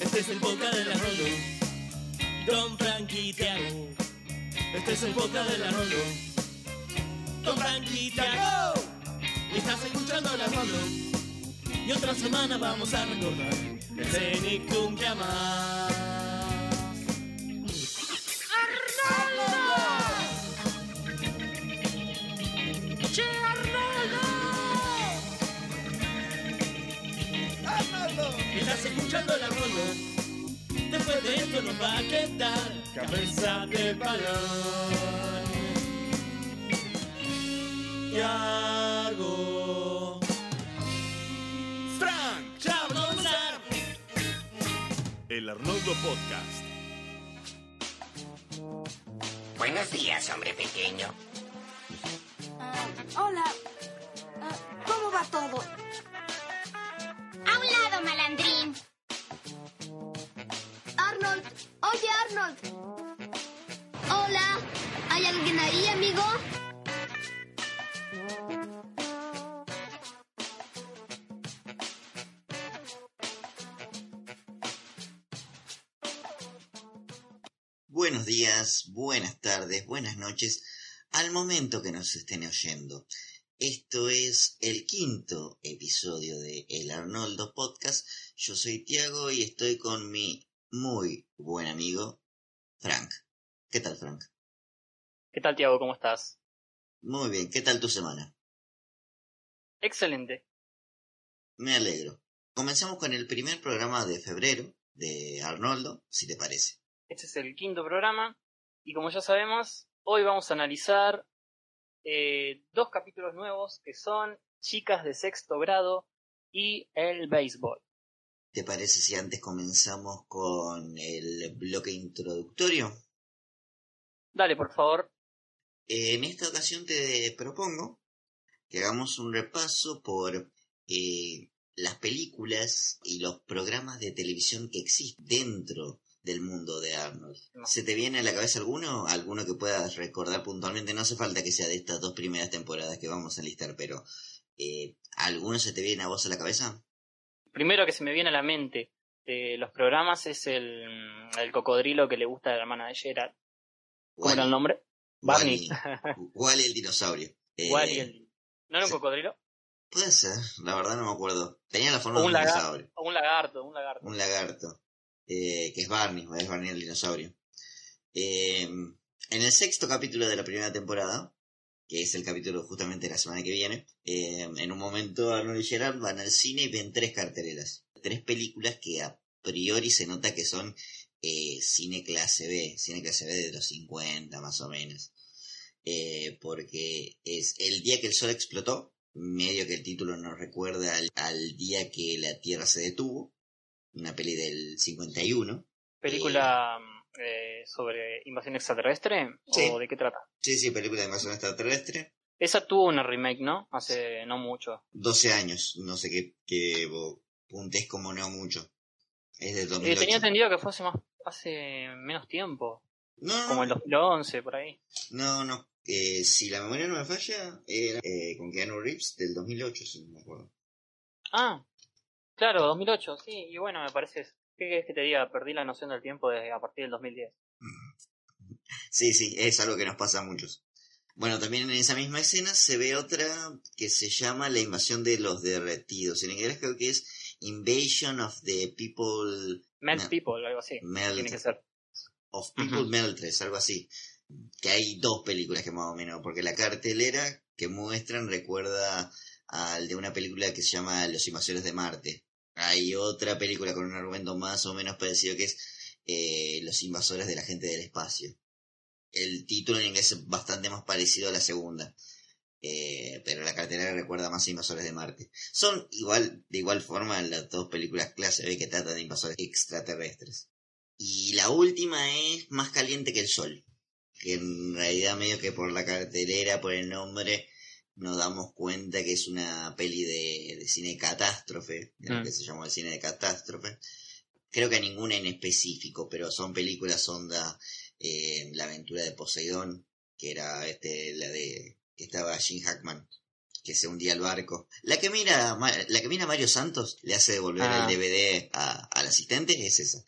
Este es el podcast de la Rolo. Don Frankie Tiago. Este es el podcast de la Rolo. Don Frankie Tiago. Y estás escuchando la Rolo. Y otra semana vamos a recordar el Cenicum que amás. Escuchando la Rolo. Después de esto nos va a quedar cabeza de balón. Yago. Frank. Ya vamos a comenzar. El Arnoldo Podcast. Buenos días, hombre pequeño. Ah, hola. Ah, ¿Cómo va todo? A un lado, malandrín. Hola. ¿Hay alguien ahí, amigo? Buenos días, buenas tardes, buenas noches, al momento que nos estén oyendo. Esto es el quinto episodio de El Arnoldo Podcast. Yo soy Tiago y estoy con mi muy buen amigo Frank. ¿Qué tal, Frank? ¿Qué tal, Tiago? ¿Cómo estás? Muy bien, ¿qué tal tu semana? Excelente. Me alegro. Comenzamos con el primer programa de febrero de Arnoldo, si te parece. Este es el quinto programa y como ya sabemos, hoy vamos a analizar eh, dos capítulos nuevos que son Chicas de sexto grado y El béisbol. ¿Te parece si antes comenzamos con el bloque introductorio? Dale, por favor. En esta ocasión te propongo que hagamos un repaso por eh, las películas y los programas de televisión que existen dentro del mundo de Arnold. No. ¿Se te viene a la cabeza alguno? ¿Alguno que puedas recordar puntualmente? No hace falta que sea de estas dos primeras temporadas que vamos a listar, pero eh, ¿alguno se te viene a vos a la cabeza? Primero que se me viene a la mente de los programas es el, el cocodrilo que le gusta a la hermana de Gerard. ¿Cómo era el nombre? Barney. Wally, Wally el dinosaurio. Eh, Wally el- ¿No era un cocodrilo? Puede ser, la verdad no me acuerdo. Tenía la forma O de un, un lagarto, dinosaurio. o un lagarto, un lagarto. un lagarto, eh, que es Barney, es Barney el dinosaurio. Eh, en el sexto capítulo de la primera temporada, que es el capítulo justamente de la semana que viene, eh, en un momento Arnold y Gerard van al cine y ven tres carteleras, tres películas que a priori se nota que son eh, cine clase B, cine clase B de los 50 más o menos. Eh, porque es El día que el sol explotó, medio que el título nos recuerda al, al día que la Tierra se detuvo, una peli del 51. ¿Película eh, sobre invasión extraterrestre? Sí. ¿O de qué trata? Sí, sí, película de invasión extraterrestre. Esa tuvo una remake, ¿no? Hace no mucho. 12 años, no sé qué, qué vos puntés como no mucho. Es Eh, 2008. tenía entendido que fue hace, más, hace menos tiempo. No, Como el 2011, por ahí. no, no. Eh, si la memoria no me falla, era eh, con Keanu Reeves del 2008, si no me acuerdo. Ah, claro, 2008, sí. Y bueno, me parece... ¿Qué querés que te diga? Perdí la noción del tiempo desde a partir del 2010. Sí, sí, es algo que nos pasa a muchos. Bueno, también en esa misma escena se ve otra que se llama La invasión de los derretidos. En inglés creo que es Invasion of the People Melt No. People, algo así. Melt Tiene que ser. of People Ujú. Meltres, algo así. Que hay dos películas que más o menos, porque la cartelera que muestran recuerda al de una película que se llama Los Invasores de Marte. Hay otra película con un argumento más o menos parecido que es eh, Los Invasores de la Gente del Espacio. El título en inglés es bastante más parecido a la segunda. Eh, pero la cartelera recuerda más a Invasores de Marte. Son igual, de igual forma las dos películas clase B que tratan de invasores extraterrestres. Y la última es Más caliente que el sol. Que en realidad medio que por la cartelera, por el nombre, nos damos cuenta que es una peli de, de cine catástrofe, de lo Mm. que se llamó el cine de catástrofe. Creo que ninguna en específico, pero son películas onda eh, La aventura de Poseidón, que era este la de que estaba Jim Hackman que se hundía el barco. La que mira, la que mira Mario Santos le hace devolver Ah. el DVD a- al asistente es esa.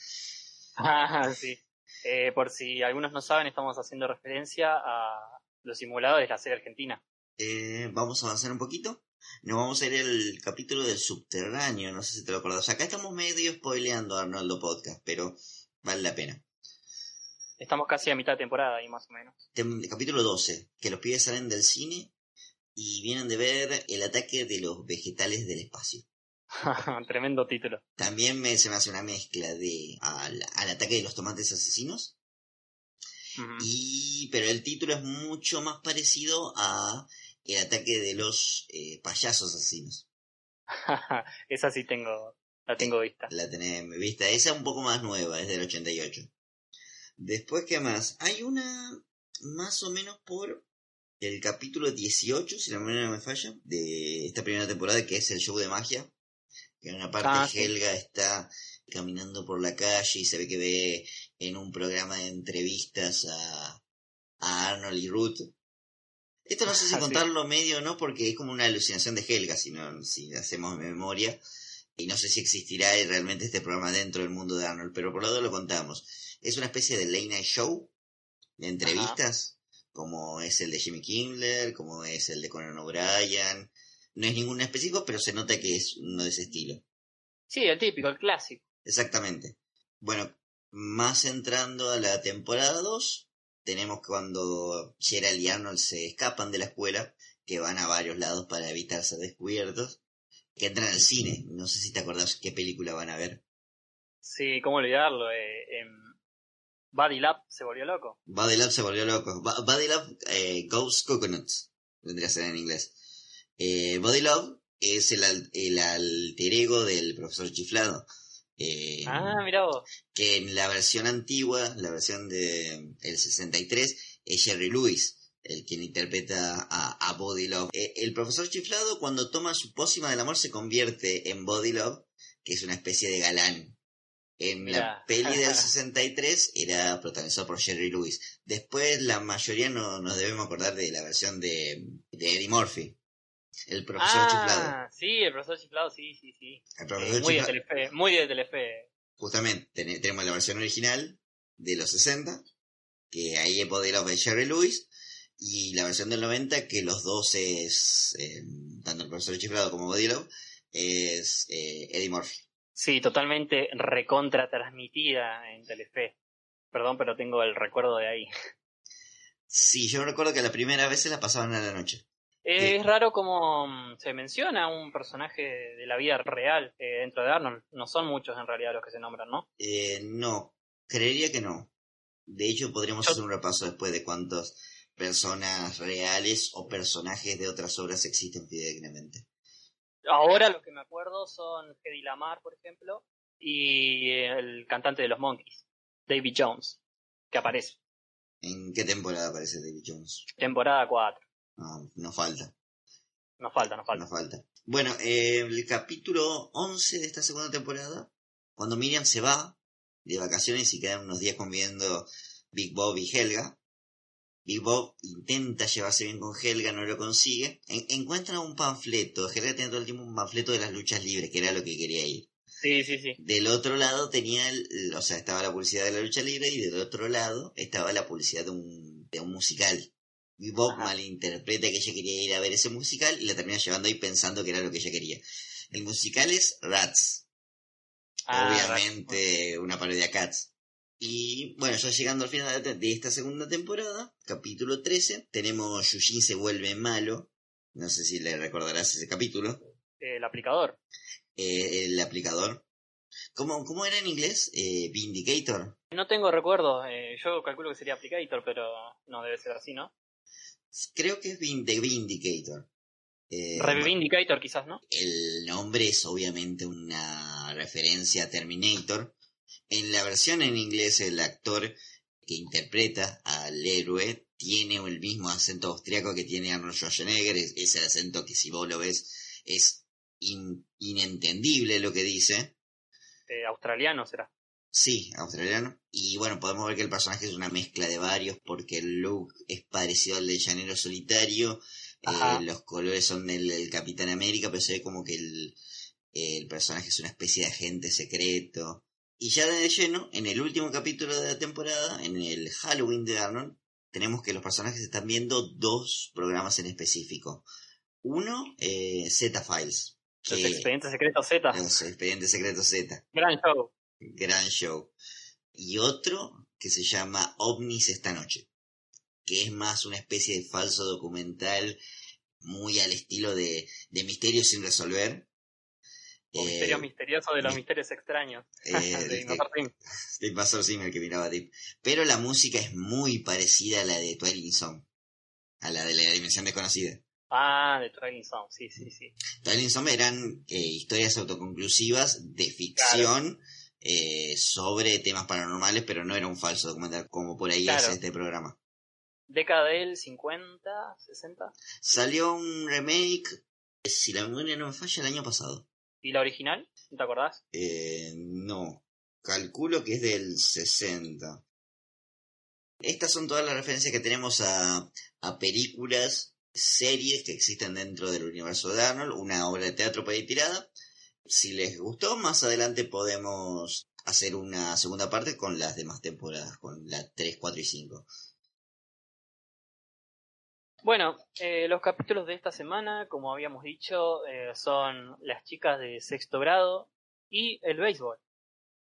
Ah, sí. Eh, por si algunos no saben, estamos haciendo referencia a los simuladores de la serie argentina. Eh, vamos a avanzar un poquito. Nos vamos a ir al capítulo del subterráneo, no sé si te lo acordás. Acá estamos medio spoileando a Arnoldo Podcast, pero vale la pena. Estamos casi a mitad de temporada ahí más o menos. Tem- capítulo 12, que los pibes salen del cine y vienen de ver el ataque de los vegetales del espacio. Tremendo título. También me, se me hace una mezcla de al, al ataque de los tomates asesinos, Y pero el título es mucho más parecido a el ataque de los eh, payasos asesinos. Esa sí tengo, la tengo vista. La tenés vista, esa es un poco más nueva, es del 88. Después, ¿qué más? Hay una más o menos por el capítulo 18, si la memoria no me falla, de esta primera temporada, que es el show de magia. Que en una parte Ah, sí. Helga está caminando por la calle y se ve que ve en un programa de entrevistas a, a Arnold y Ruth. Esto no sé si Ah, contarlo medio o no, porque es como una alucinación de Helga, si, no, si hacemos memoria. Y no sé si existirá realmente este programa dentro del mundo de Arnold, pero por lo lado lo contamos. Es una especie de late night show de entrevistas, como es el de Jimmy Kimmel, como es el de Conan O'Brien. No es ningún específico, pero se nota que es uno de ese estilo. Sí, el típico, el clásico. Exactamente. Bueno, más entrando a la temporada 2, tenemos cuando Gerald y Arnold se escapan de la escuela, que van a varios lados para evitar ser descubiertos, que entran al cine. No sé si te acordás qué película van a ver. Sí, cómo olvidarlo. Eh, em, Buddy Lab se volvió loco. Buddy Love se volvió loco. Bu- Buddy Love eh, Goes Coconuts, vendría a ser en inglés. Eh, Buddy Love es el, el alter ego del profesor chiflado. Eh, Ah, mira vos. que en la versión antigua, la versión de el 63, es Jerry Lewis, el quien interpreta a, a Body Love. Eh, el profesor chiflado, cuando toma su pócima del amor, se convierte en Body Love, que es una especie de galán. En la peli del 63 era protagonizado por Jerry Lewis. Después la mayoría no nos debemos acordar de la versión de, de Eddie Murphy. El profesor chiflado. Ah, sí, el profesor chiflado, sí, sí, sí. El Eh, profesor muy de chiflado- Telefe, muy de Telefe. justamente ten- tenemos la versión original de los 60, que ahí es Love de Jerry Lewis, y la versión del 90, que los dos es, eh, tanto el profesor chiflado como Body Love, es eh, Eddie Murphy. Sí, totalmente recontra transmitida en Telefe. Perdón, pero tengo el recuerdo de ahí. Sí, yo recuerdo que la primera vez se la pasaban a la noche. Eh, Es raro como mm, se menciona un personaje de la vida real eh, dentro de Arnold. No son muchos en realidad los que se nombran, ¿no? Eh, no, creería que no. De hecho, podríamos Yo- hacer un repaso después de cuántas personas reales o personajes de otras obras existen fidedignamente. Ahora lo que me acuerdo son Hedy Lamar, por ejemplo, y el cantante de los Monkeys, David Jones, que aparece. ¿En qué temporada aparece David Jones? Temporada 4. No, no falta. Nos falta, nos falta. Nos falta. Bueno, eh, el capítulo 11 de esta segunda temporada, cuando Miriam se va de vacaciones y quedan unos días conviviendo Big Bob y Helga, Big Bob intenta llevarse bien con Helga, no lo consigue. En- encuentra un panfleto, Helga tenía todo el tiempo un panfleto de las luchas libres, que era lo que quería ir. Sí, sí, sí. Del otro lado tenía, el- o sea, estaba la publicidad de la lucha libre y del otro lado estaba la publicidad de un, de un musical. Y Bob Ajá. malinterpreta que ella quería ir a ver ese musical y la termina llevando ahí pensando que era lo que ella quería. El musical es Rats, Ah, obviamente una parodia Cats. Y bueno, ya llegando al final de esta segunda temporada, capítulo 13, tenemos Yujin se vuelve malo. No sé si le recordarás ese capítulo. el aplicador. Eh, el aplicador. ¿Cómo, ¿Cómo era en inglés? Eh, Vindicator. No tengo recuerdo, eh, yo calculo que sería Applicator, pero no debe ser así, ¿no? Creo que es The Vindicator. Eh, Revindicator quizás, ¿no? el nombre es obviamente una referencia a Terminator. En la versión en inglés, el actor que interpreta al héroe tiene el mismo acento austriaco que tiene Arnold Schwarzenegger. Es, es el acento que si vos lo ves es in- inentendible lo que dice. Eh, australiano será. Sí, australiano. Y bueno, podemos ver que el personaje es una mezcla de varios porque el look es parecido al de Llanero Solitario. Ajá. los colores son del, del Capitán América, pero se ve como que el, el personaje es una especie de agente secreto. Y ya de lleno, en el último capítulo de la temporada, en el Halloween de Arnold, tenemos que los personajes están viendo dos programas en específico. Uno, eh, Z-Files. Los que- expedientes secretos Z. Los expedientes secretos Z. Gran show. Gran show. Y otro que se llama OVNIS esta noche, que es más una especie de falso documental muy al estilo de, de misterios sin resolver. O Eh, misterios misteriosos de los mi- misterios extraños. eh, de de- Invasor Sim. de Invasor Sim, el que miraba Deep. Pero la música es muy parecida a la de Twilight Zone, a la de la dimensión desconocida. Ah, de Twilight Zone, sí, sí, sí. Twilight Zone eran eh, historias autoconclusivas de ficción eh, sobre temas paranormales, pero no era un falso documental como por ahí Claro. es este programa. Década del 50, 60. Salió un remake, si la memoria no me falla, el año pasado. ¿Y la original? ¿No te acordás? Eh, no, calculo que es del 60. Estas son todas las referencias que tenemos a, a películas, series que existen dentro del universo de Arnold, una obra de teatro para ir tirada. Si les gustó, más adelante podemos hacer una segunda parte con las demás temporadas, con la 3, 4 y 5. Bueno, eh, los capítulos de esta semana, como habíamos dicho, eh, son Las chicas de sexto grado y El béisbol.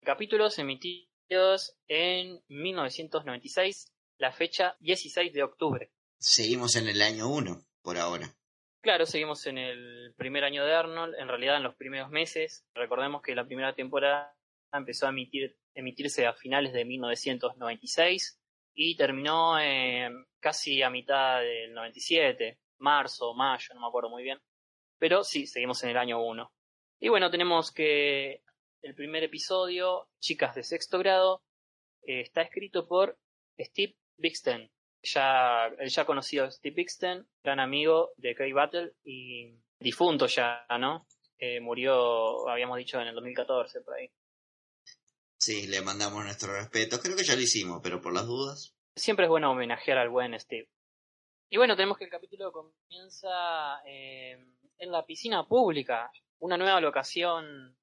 Capítulos emitidos en 1996, la fecha 16 de octubre. Seguimos en el año 1, por ahora. Claro, seguimos en el primer año de Arnold, en realidad en los primeros meses. Recordemos que la primera temporada empezó a emitir, emitirse a finales de 1996 y terminó casi a mitad del 97, marzo, mayo, no me acuerdo muy bien. Pero sí, seguimos en el año 1. Y bueno, tenemos que el primer episodio, Chicas de Sexto Grado, eh, está escrito por Steve Bixten, ya, el ya conocido Steve Bixten, gran amigo de Kay Battle y difunto ya, ¿no? Eh, murió, habíamos dicho, en el 2014, por ahí. Sí, le mandamos nuestro respeto. Creo que ya lo hicimos, pero por las dudas. Siempre es bueno homenajear al buen Steve. Y bueno, tenemos que el capítulo comienza eh, en la piscina pública, una nueva locación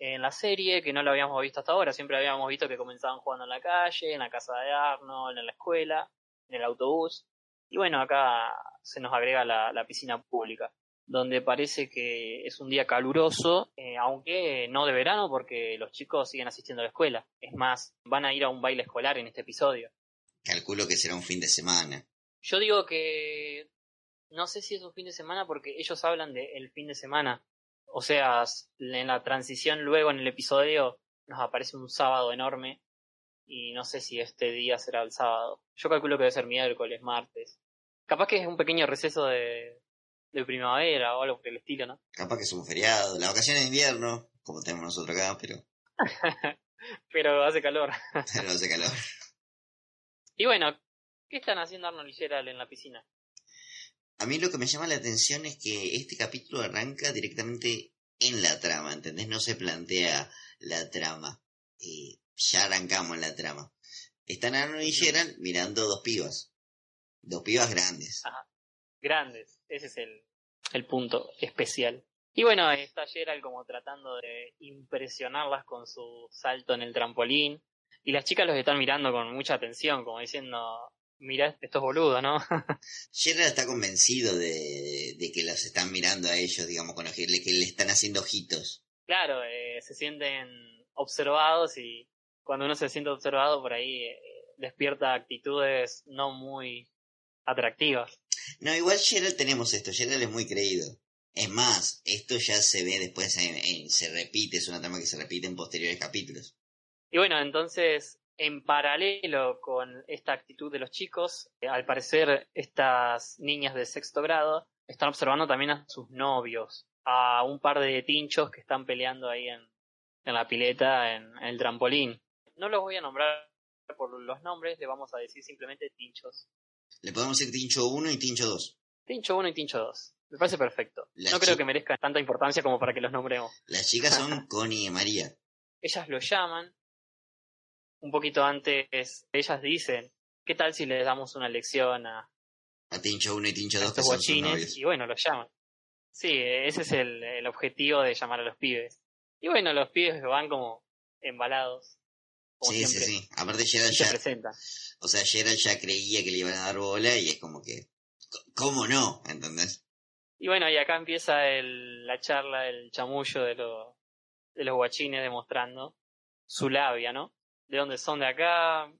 en la serie que no lo habíamos visto hasta ahora. Siempre habíamos visto que comenzaban jugando en la calle, en la casa de Arnold, en la escuela, en el autobús. Y bueno, acá se nos agrega la, la piscina pública, donde parece que es un día caluroso, eh, aunque no de verano porque los chicos siguen asistiendo a la escuela. Es más, van a ir a un baile escolar en este episodio. Calculo que será un fin de semana. Yo digo que no sé si es un fin de semana porque ellos hablan de el fin de semana. O sea, en la transición luego en el episodio nos aparece un sábado enorme y no sé si este día será el sábado. Yo calculo que debe ser miércoles, martes. Capaz que es un pequeño receso de, de primavera o algo por el estilo, ¿no? Capaz que es un feriado, la vacación de invierno, como tenemos nosotros acá, pero, Pero hace calor. pero hace calor. Y bueno, ¿qué están haciendo Arnold y Gerald en la piscina? A mí lo que me llama la atención es que este capítulo arranca directamente en la trama, ¿entendés? No se plantea la trama. Eh, ya arrancamos en la trama. Están Arnold y Gerald mirando dos pibas. Dos pibas grandes. grandes. Ese es el, el punto especial. Y bueno, está Gerald como tratando de impresionarlas con su salto en el trampolín. Y las chicas los están mirando con mucha atención, como diciendo, mira estos boludos, ¿no? Gerald está convencido de, de que los están mirando a ellos, digamos, con los que le, que le están haciendo ojitos. claro, eh, se sienten observados y cuando uno se siente observado por ahí eh, despierta actitudes no muy atractivas. No, igual Gerald tenemos esto, Gerald es muy creído. Es más, esto ya se ve después, en- en- se repite, es una trama que se repite en posteriores capítulos. Y bueno, entonces, en paralelo con esta actitud de los chicos, eh, al parecer estas niñas de sexto grado están observando también a sus novios, a un par de tinchos que están peleando ahí en, en la pileta, en, en el trampolín. No los voy a nombrar por los nombres, le vamos a decir simplemente tinchos. Le podemos decir Tincho 1 y Tincho 2. Tincho 1 y Tincho 2. Me parece perfecto. No creo que merezca tanta importancia como para que los nombremos. Las chicas son Connie y María. ellas lo llaman. Un poquito antes, ellas dicen, ¿qué tal si les damos una lección a, A Tincho 1 y Tincho a 2 que estos son sus guachines novios. y bueno, los llaman. Sí, ese es el, el objetivo de llamar a los pibes. Y bueno, los pibes van como embalados. Como Sí, sí, siempre, sí. Aparte se ya, o sea, Gerald ya creía que le iban a dar bola y es como que, ¿cómo no? ¿Entendés? Y bueno, y acá empieza el, la charla, el chamullo de, los de los guachines demostrando su labia, ¿no? De dónde son de acá,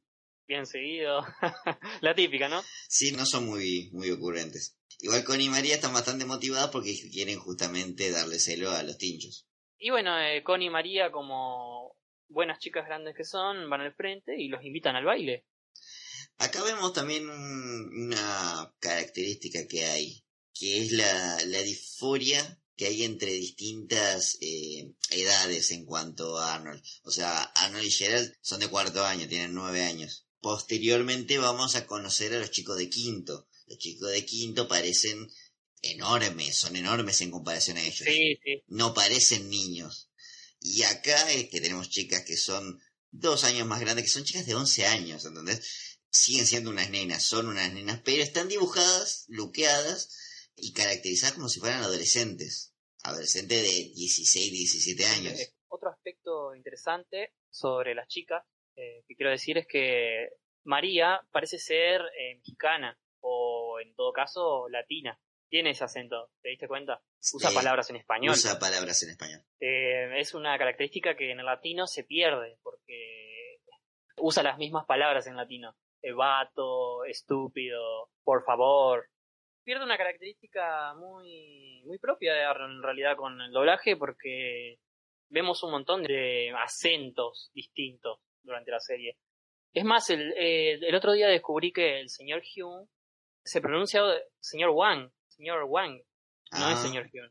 bien seguido. la típica, ¿no? Sí, no son muy, muy ocurrentes. Igual Connie y María están bastante motivadas porque quieren justamente darle celo a los tinchos. Y bueno, eh, Connie y María, como buenas chicas grandes que son, van al frente y los invitan al baile. Acá vemos también un- una característica que hay, que es la, la disforia que hay entre distintas eh, edades en cuanto a Arnold. O sea, Arnold y Gerald son de cuarto año, tienen nueve años. Posteriormente vamos a conocer a los chicos de quinto. Los chicos de quinto parecen enormes, son enormes en comparación a ellos. Sí, sí. No parecen niños. Y acá es que tenemos chicas que son dos años más grandes, que son chicas de 11 años, ¿entendés? Siguen siendo unas nenas, son unas nenas, pero están dibujadas, luqueadas y caracterizadas como si fueran adolescentes. Adolescentes de 16, 17 años. Eh, Otro aspecto interesante sobre las chicas eh, que quiero decir es que María parece ser eh, mexicana o en todo caso latina. Tiene ese acento, ¿te diste cuenta? Usa Eh, palabras en español. Usa palabras en español. Eh, es una característica que en el latino se pierde porque usa las mismas palabras en latino. Eh, vato, estúpido, por favor. Pierde una característica muy, muy propia de Arnold en realidad con el doblaje porque vemos un montón de acentos distintos durante la serie. Es más, el, eh, el otro día descubrí que el señor Hume se pronuncia señor Wang, señor Wang, no Ah. es señor Hume.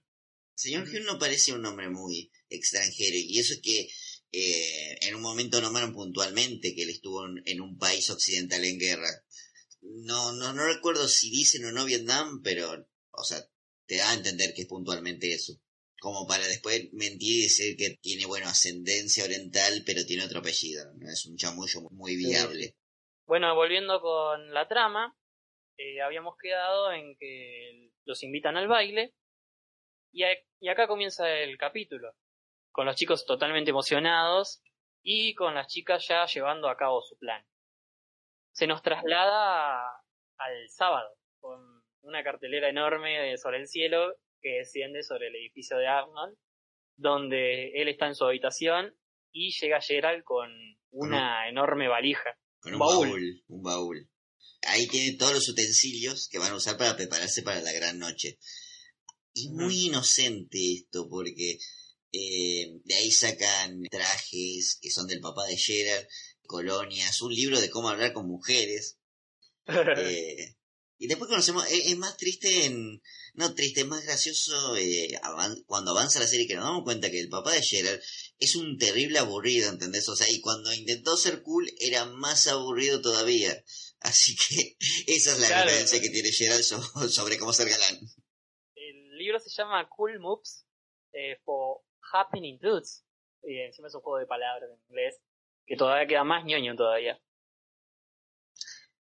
Señor Hume no parece un nombre muy extranjero y eso es que eh, en un momento nombraron puntualmente que él estuvo en, en un país occidental en guerra. No, no, no recuerdo si dicen o no Vietnam, pero, o sea, te da a entender que es puntualmente eso. Como para después mentir y decir que tiene, bueno, ascendencia oriental, pero tiene otro apellido. ¿no? Es un chamullo muy viable. Bueno, volviendo con la trama, eh, habíamos quedado en que los invitan al baile y, a- y acá comienza el capítulo, con los chicos totalmente emocionados y con las chicas ya llevando a cabo su plan. Se nos traslada al sábado, con una cartelera enorme de- sobre el cielo que desciende sobre el edificio de Arnold, donde él está en su habitación y llega Gerald con una enorme valija. Con un Baúl. baúl. Un baúl. Ahí tiene todos los utensilios que van a usar para prepararse para la gran noche. Y muy inocente esto, porque eh, de ahí sacan trajes que son del papá de Gerard, colonias, un libro de cómo hablar con mujeres. eh, y después conocemos, es, es más triste en, no triste, es más gracioso eh, avan- cuando avanza la serie que nos damos cuenta que el papá de Gerard es un terrible aburrido, ¿entendés? O sea, y cuando intentó ser cool era más aburrido todavía. Así que esa es la Claro. referencia que tiene Gerald so- sobre cómo ser galán. El libro se llama Cool Moves eh, for Happening Dudes. Y encima es un juego de palabras en inglés que todavía queda más ñoño todavía.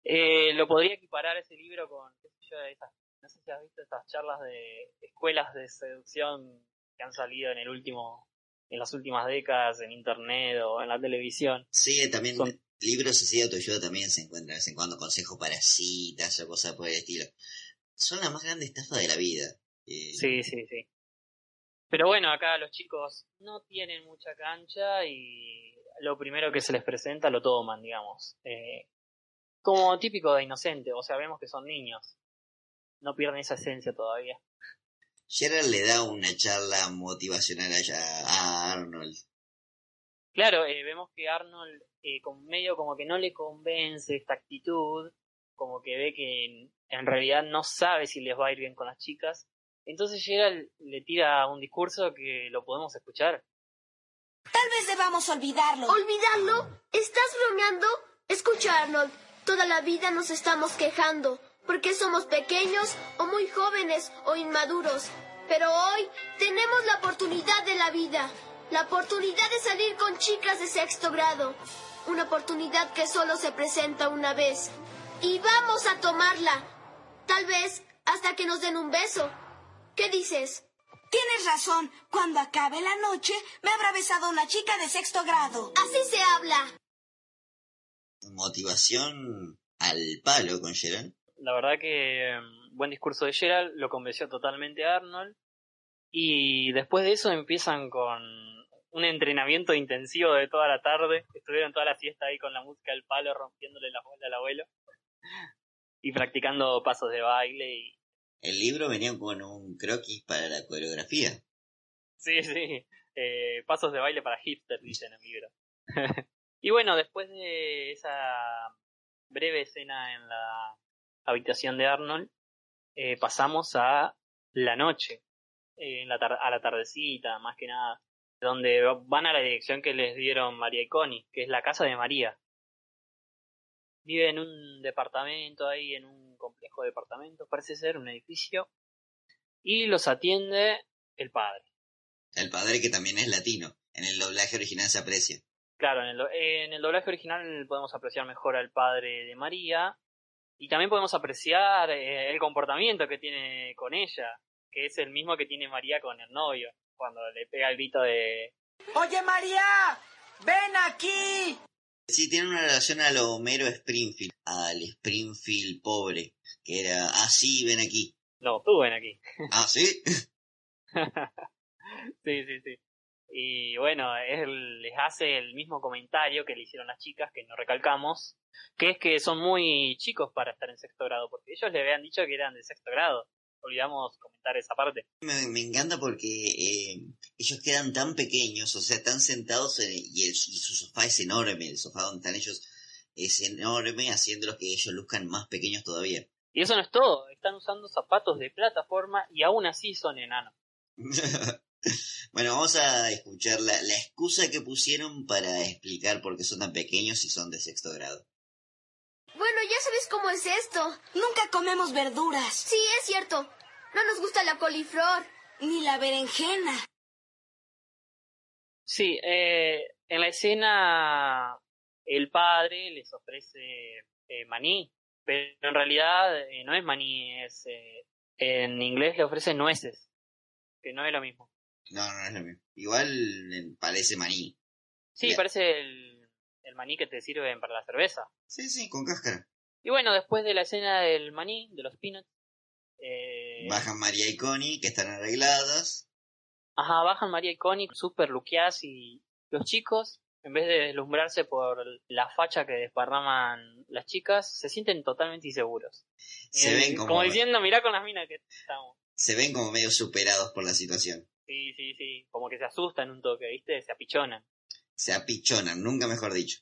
Eh, lo podría equiparar ese libro con, qué sé yo, esas, no sé si has visto estas charlas de escuelas de seducción que han salido en el último, en las últimas décadas en internet o en la televisión. Sí, también Son- libros así de autoayuda también se encuentran de vez en cuando, consejos para citas o cosas por el estilo. Son la más grande estafa de la vida. Eh, Sí, sí, sí. Pero bueno, acá los chicos no tienen mucha cancha y lo primero que se les presenta lo toman, digamos. Eh, como típico de inocente, o sea, vemos que son niños. No pierden esa esencia todavía. Gerald le da una charla motivacional allá a Arnold. Claro, eh, vemos que Arnold eh, con medio como que no le convence esta actitud, como que ve que en, en realidad no sabe si les va a ir bien con las chicas. Entonces Gerald le tira un discurso que lo podemos escuchar. Tal vez debamos olvidarlo. ¿Olvidarlo? ¿Estás bromeando? Escucha, Arnold. Toda la vida nos estamos quejando porque somos pequeños o muy jóvenes o inmaduros. Pero hoy tenemos la oportunidad de la vida. La oportunidad de salir con chicas de sexto grado. Una oportunidad que solo se presenta una vez. Y vamos a tomarla. Tal vez hasta que nos den un beso. ¿Qué dices? Tienes razón. Cuando acabe la noche, me habrá besado una chica de sexto grado. Así se habla. Motivación al palo con Gerald. La verdad que mm, buen discurso de Gerald, lo convenció totalmente a Arnold. Y después de eso empiezan con un entrenamiento intensivo de toda la tarde. Estuvieron toda la fiesta ahí con la música del palo, rompiéndole la bola al abuelo. Y practicando pasos de baile y El libro venía con un croquis para la coreografía. Sí, sí. Eh, pasos de baile para hipster, dice en el libro. y bueno, después de esa breve escena en la habitación de Arnold, eh, pasamos a la noche, eh, en la tar- a la tardecita, más que nada, donde van a la dirección que les dieron María y Connie, que es la casa de María. Vive en un departamento ahí, en un complejo de departamentos, parece ser un edificio, y los atiende el padre. El padre que también es latino. En el doblaje original se aprecia. Claro, en el, en el doblaje original podemos apreciar mejor al padre de María y también podemos apreciar eh, el comportamiento que tiene con ella, que es el mismo que tiene María con el novio, cuando le pega el grito de... Oye, María, ven aquí. Sí, tiene una relación a lo Homero Springfield, al Springfield pobre, que era, ah, sí, ven aquí. No, tú ven aquí. Ah, sí. sí, sí, sí. Y bueno, él les hace el mismo comentario que le hicieron las chicas, que no recalcamos, que es que son muy chicos para estar en sexto grado, porque ellos le habían dicho que eran de sexto grado. Olvidamos comentar esa parte. Me, me encanta porque eh, ellos quedan tan pequeños, o sea, tan sentados en- y, el- y su sofá es enorme, el sofá donde están ellos es enorme, haciéndolos que ellos luzcan más pequeños todavía. Y eso no es todo, están usando zapatos de plataforma y aún así son enanos. bueno, vamos a escuchar la, la excusa que pusieron para explicar por qué son tan pequeños y son de sexto grado. Ya sabes cómo es esto. Nunca comemos verduras, Sí, es cierto. No nos gusta la coliflor. ni la berenjena. Sí, eh, en la escena el padre les ofrece eh, maní, pero en realidad eh, no es maní, es eh, en inglés le ofrecen nueces, que no es lo mismo. No, no, es lo mismo. Igual eh, parece maní. Sí, parece el, el maní que te sirven para la cerveza. Sí, sí, con cáscara. Y bueno, después de la escena del maní, de los peanuts, eh, Bajan María y Connie, que están arregladas. Ajá, bajan María y Connie super luqueadas y los chicos, en vez de deslumbrarse por la facha que desparraman las chicas, se sienten totalmente inseguros. Se Eh, ven como, diciendo, mirá con las minas que estamos. se ven como medio superados por la situación. Sí, sí, sí. Como que se asustan un toque, ¿viste? Se apichonan. Se apichonan, nunca mejor dicho.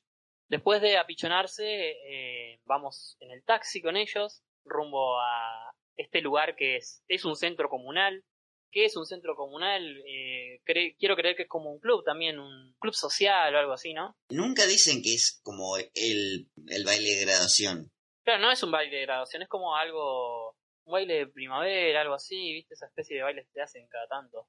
Después de apichonarse, eh, vamos en el taxi con ellos, rumbo a este lugar que es, es un centro comunal. ¿Qué es un centro comunal? Eh, cre- quiero creer que es como un club también, un club social o algo así, ¿no? Nunca dicen que es como el, el baile de graduación. Claro, no es un baile de graduación, es como algo, un baile de primavera, algo así, ¿viste? Esa especie de bailes que te hacen cada tanto.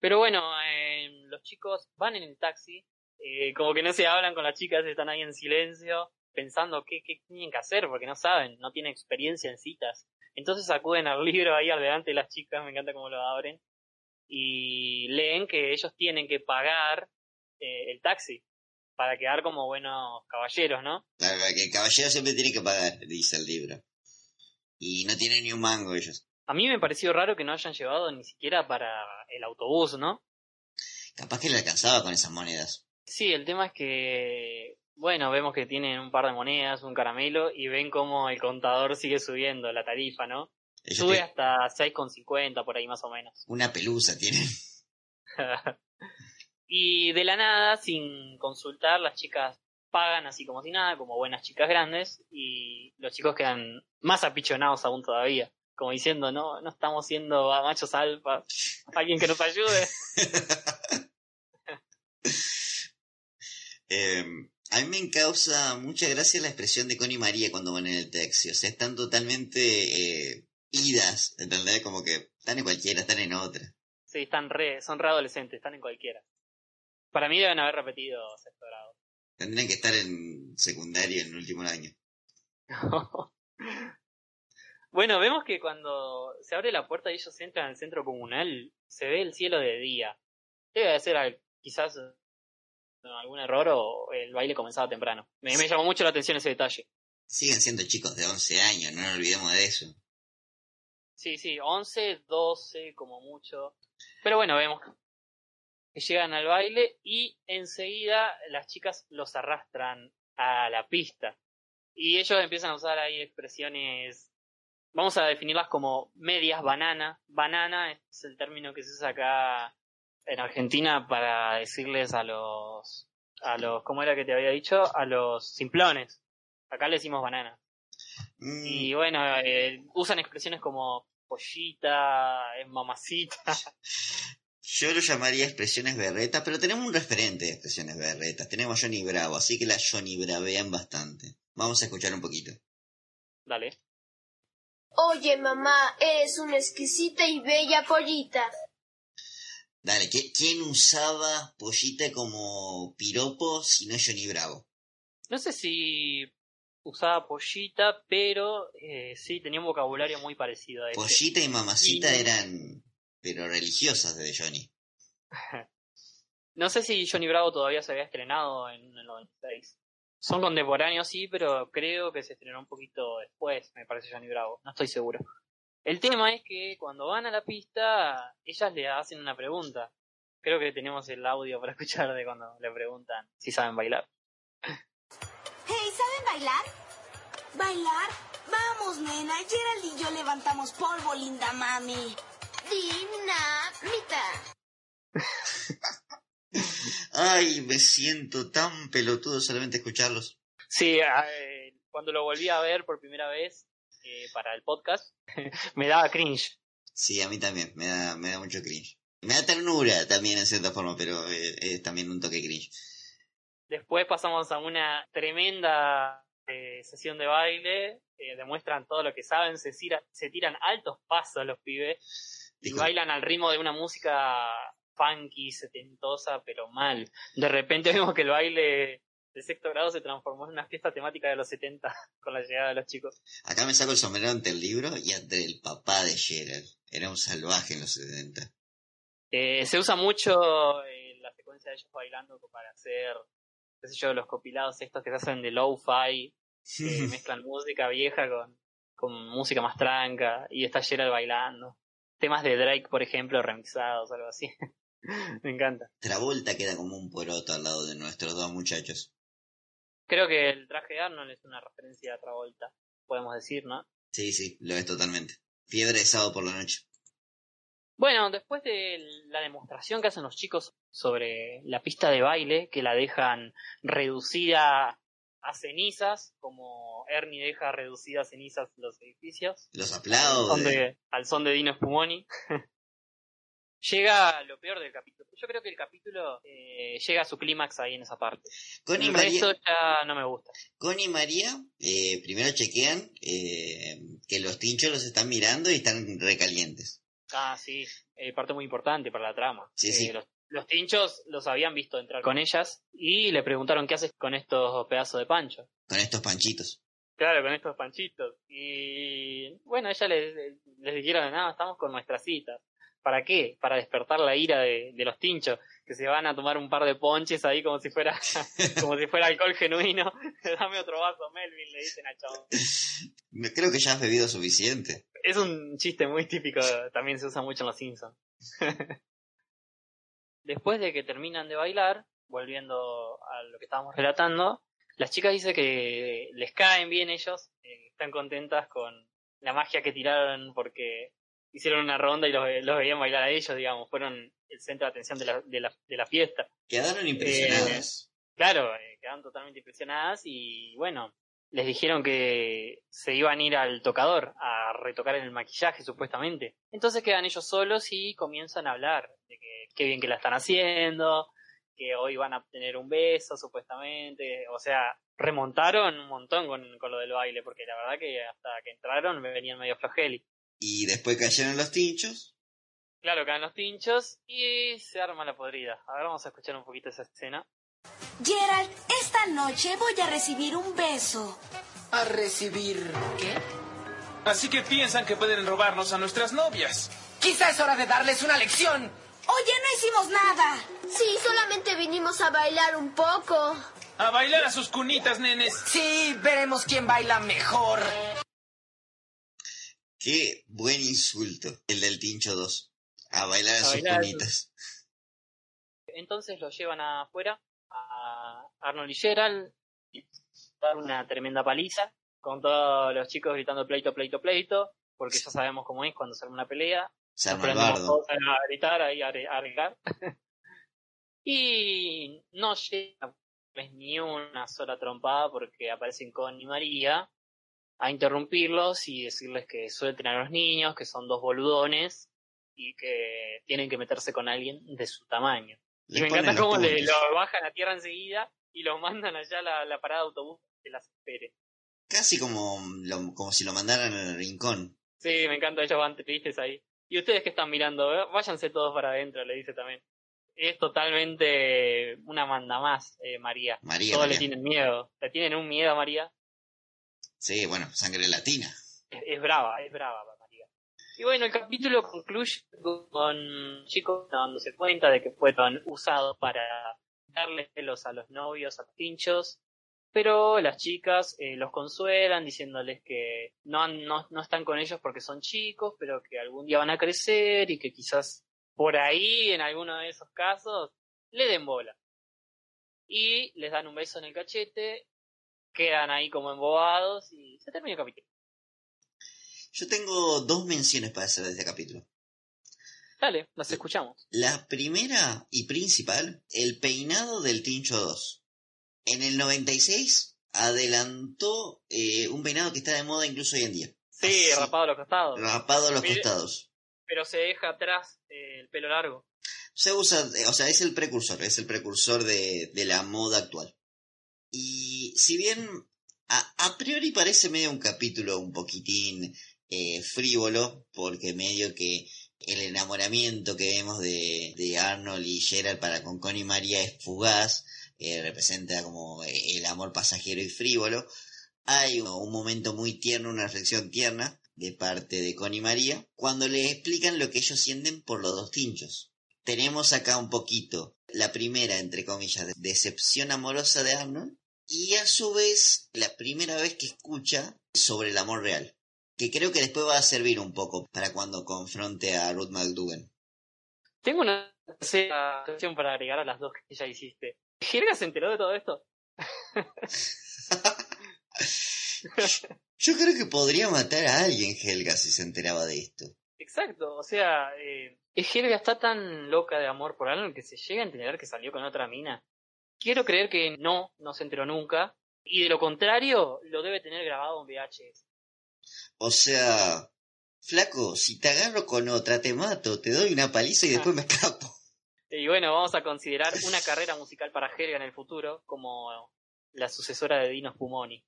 Pero bueno, eh, los chicos van en el taxi, eh, como que no se hablan con las chicas, están ahí en silencio, pensando qué, qué tienen que hacer, porque no saben, no tienen experiencia en citas. Entonces acuden al libro ahí al delante de las chicas, me encanta cómo lo abren, y leen que ellos tienen que pagar eh, el taxi para quedar como buenos caballeros, ¿no? Claro, que el caballero siempre tiene que pagar, dice el libro. Y no tienen ni un mango ellos. A mí me pareció raro que no hayan llevado ni siquiera para el autobús, ¿no? Capaz que le alcanzaba con esas monedas. Sí, el tema es que, bueno, vemos que tienen un par de monedas, un caramelo, y ven cómo el contador sigue subiendo la tarifa, ¿no? Ellos Sube tienen hasta 6,50 por ahí más o menos. una pelusa tienen. y de la nada, sin consultar, las chicas pagan así como si nada, como buenas chicas grandes, y los chicos quedan más apichonados aún todavía. Como diciendo, no, no estamos siendo machos alfa, alguien que nos ayude. Eh, a mí me causa mucha gracia la expresión de Connie y María cuando van en el taxi. O sea, están totalmente eh, idas, ¿entendés? Como que están en cualquiera, están en otra. Sí, están re, son re adolescentes, están en cualquiera. Para mí deben haber repetido sexto grado. Tendrían que estar en secundaria en el último año. Bueno, vemos que cuando se abre la puerta y ellos entran al centro comunal, se ve el cielo de día. Debe de ser quizás algún error o el baile comenzaba temprano. Me, me llamó mucho la atención ese detalle. Siguen siendo chicos de 11 años, no nos olvidemos de eso. Sí, sí, 11, 12 como mucho. Pero bueno, vemos que llegan al baile y enseguida las chicas los arrastran a la pista. Y ellos empiezan a usar ahí expresiones, vamos a definirlas como medias banana. Banana es el término que se usa acá en Argentina para decirles a los, a los, ¿cómo era que te había dicho? A los simplones. Acá le decimos banana. Mm, Y bueno, eh, usan expresiones como pollita, es mamacita. Yo lo llamaría expresiones berretas, pero tenemos un referente de expresiones berretas. Tenemos a Johnny Bravo, así que las Johnny bravean bastante. Vamos a escuchar un poquito. Dale. Oye, mamá, eres una exquisita y bella pollita. Dale, ¿qui- ¿quién usaba pollita como piropo si no Johnny Bravo? No sé si usaba pollita, pero eh, sí tenía un vocabulario muy parecido a ese. Pollita y mamacita Y- eran, pero religiosas de Johnny. No sé si Johnny Bravo todavía se había estrenado en el 96. Son contemporáneos, sí, pero creo que se estrenó un poquito después, me parece Johnny Bravo. No estoy seguro. El tema es que cuando van a la pista, ellas le hacen una pregunta. Creo que tenemos el audio para escuchar de cuando le preguntan si saben bailar. Hey, ¿saben bailar? ¿Bailar? Vamos, nena. Gerald y yo levantamos polvo, linda mami. Dinamita. Ay, me siento tan pelotudo solamente escucharlos. Sí, eh, cuando lo volví a ver por primera vez eh, para el podcast, me daba cringe. Sí, a mí también, me da, me da mucho cringe. Me da ternura también en cierta forma, pero eh, es también un toque cringe. Después pasamos a una tremenda eh, sesión de baile, eh, demuestran todo lo que saben, se, tira- se tiran altos pasos los pibes y bailan al ritmo de una música funky, setentosa, pero mal. De repente vemos que el baile de sexto grado se transformó en una fiesta temática de los 70 con la llegada de los chicos. Acá me saco el sombrero ante el libro y ante el papá de Gerald. Era un salvaje en los 70. Eh, se usa mucho eh, la secuencia de ellos bailando para hacer, qué sé yo, los compilados estos que se hacen de lo-fi, que mezclan música vieja con, con música más tranca y está Gerald bailando. Temas de Drake, por ejemplo, remixados, algo así. Me encanta. Travolta queda como un poroto al lado de nuestros dos muchachos. Creo que el traje de Arnold es una referencia a Travolta, podemos decir, ¿no? Sí, sí, lo es totalmente. Fiebre de sábado por la noche. Bueno, después de la demostración que hacen los chicos sobre la pista de baile, que la dejan reducida a cenizas, como Ernie deja reducidas a cenizas los edificios, Los al aplaudo. son de, al son de Dino Spumoni. llega lo peor del capítulo. Yo creo que el capítulo eh, llega a su clímax ahí en esa parte. Connie María, resto ya no me gusta. Connie y María eh, primero chequean eh, que los tinchos los están mirando y están recalientes. Ah, sí, eh, parte muy importante para la trama. Sí, Eh, sí. Los, los tinchos los habían visto entrar con ellas y le preguntaron qué haces con estos pedazos de pancho. Con estos panchitos. Claro, con estos panchitos. Y bueno, ella les, les dijeron, nada, estamos con nuestras citas. ¿Para qué? Para despertar la ira de, de los tinchos, que se van a tomar un par de ponches ahí como si fuera, como si fuera alcohol genuino. Dame otro vaso, Melvin, le dicen al chabón. Me- Creo que ya has bebido suficiente. Es un chiste muy típico, también se usa mucho en Los Simpsons. Después de que terminan de bailar, volviendo a lo que estábamos relatando, las chicas dicen que les caen bien ellos, eh, están contentas con la magia que tiraron porque hicieron una ronda y los, los veían bailar a ellos, digamos, fueron el centro de atención de la, de la, de la fiesta. Quedaron impresionadas. Claro, eh, quedaron totalmente impresionadas y bueno, les dijeron que se iban a ir al tocador a retocar el maquillaje supuestamente. Entonces quedan ellos solos y comienzan a hablar de que qué bien que la están haciendo, que hoy van a tener un beso supuestamente. O sea, remontaron un montón con, con lo del baile porque la verdad que hasta que entraron me venían medio flojeli. Y después cayeron los tinchos. Claro, caen los pinchos y se arma la podrida. A ver, vamos a escuchar un poquito esa escena. Gerald, esta noche voy a recibir un beso. ¿A recibir qué? Así que piensan que pueden robarnos a nuestras novias. Quizá es hora de darles una lección. Oye, no hicimos nada. Sí, solamente vinimos a bailar un poco. A bailar a sus cunitas, nenes. Sí, veremos quién baila mejor. Qué buen insulto, el del Tincho 2. A bailar a, A sus bailar. Entonces lo llevan afuera a Arnold y Gerald. y Dar una tremenda paliza con todos los chicos gritando pleito, pleito, pleito. Porque ya sabemos cómo es cuando sale una pelea. Se arma todos a gritar, ahí a, a arreglar. y no llega pues, ni una sola trompada porque aparecen con y María a interrumpirlos y decirles que suelten a los niños, que son dos boludones y que tienen que meterse con alguien de su tamaño. Y me encanta los cómo le, lo bajan a tierra enseguida y lo mandan allá a la, la parada de autobús que las espere. Casi como, lo- como si lo mandaran al rincón. Sí, me encanta, ellos van tristes ahí. Y ustedes que están mirando, Eh, váyanse todos para adentro, le dice también. Es totalmente una manda más, eh, María. María, Todos María. le tienen miedo. Le tienen un miedo a María. Sí, bueno, sangre latina. Es, brava, es brava María. Y bueno, el capítulo concluye con chicos dándose cuenta de que fueron usados para darles celos a los novios, a los pinchos. Pero las chicas eh, los consuelan diciéndoles que no, no, no están con ellos porque son chicos, pero que algún día van a crecer y que quizás por ahí, en alguno de esos casos, le den bola. Y les dan un beso en el cachete, quedan ahí como embobados y se termina el capítulo. Yo tengo dos menciones para hacer de este capítulo. Dale, las escuchamos. La primera y principal, el peinado del Tincho 2. En el 96 adelantó eh, un peinado que está de moda incluso hoy en día. Sí, Así, rapado a los costados. rapado a los costados. Pero se deja atrás eh, el pelo largo. Se usa, o sea, es el precursor, es el precursor de, de la moda actual. Y si bien a, a priori parece medio un capítulo un poquitín eh, frívolo, porque medio que el enamoramiento que vemos de, de Arnold y Gerald para con Connie María es fugaz, eh, representa como eh, el amor pasajero y frívolo. Hay un, un momento muy tierno, una reflexión tierna de parte de Connie María, cuando le explican lo que ellos sienten por los dos tinchos. Tenemos acá un poquito la primera, entre comillas, de- decepción amorosa de Arnold y a su vez la primera vez que escucha sobre el amor real, que creo que después va a servir un poco para cuando confronte a Ruth McDougan. Tengo una tercera cuestión para agregar a las dos que ya hiciste. ¿Jerga se enteró de todo esto? Yo creo que podría matar a alguien Helga si se enteraba de esto. Exacto, o sea, eh, Helga está tan loca de amor por Arnold que se llega a enterar que salió con otra mina. Quiero creer que no, no se enteró nunca. Y de lo contrario, lo debe tener grabado en VHS. O sea, flaco, si te agarro con otra te mato, te doy una paliza y después me escapo. Y bueno, vamos a considerar una carrera musical para Helga en el futuro como la sucesora de Dino Spumoni.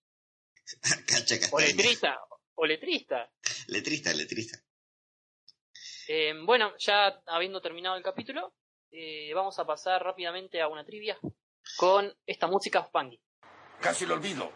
O letrista, o letrista. Letrista, letrista. Eh, bueno, ya habiendo terminado el capítulo, eh, vamos a pasar rápidamente a una trivia con esta música funky. Casi lo olvido.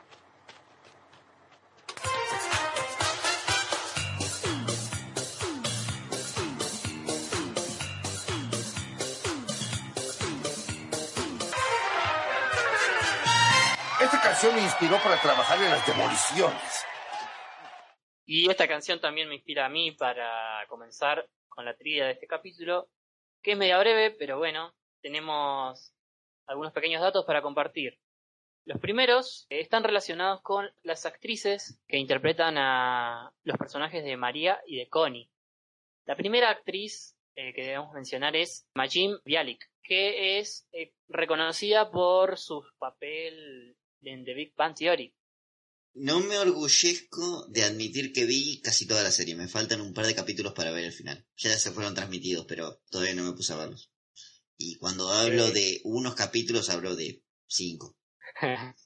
Esta canción me inspiró para trabajar en las demoliciones. Y esta canción también me inspira a mí para comenzar con la trivia de este capítulo, que es media breve, pero bueno, tenemos algunos pequeños datos para compartir. Los primeros eh, están relacionados con las actrices que interpretan a los personajes de María y de Connie. La primera actriz eh, que debemos mencionar es Majim Bialik, que es eh, reconocida por su papel en The Big Bang Theory. No me orgullezco de admitir que vi casi toda la serie. Me faltan un par de capítulos para ver el final. Ya se fueron transmitidos, pero todavía no me puse a verlos. Y cuando hablo de unos capítulos, hablo de cinco.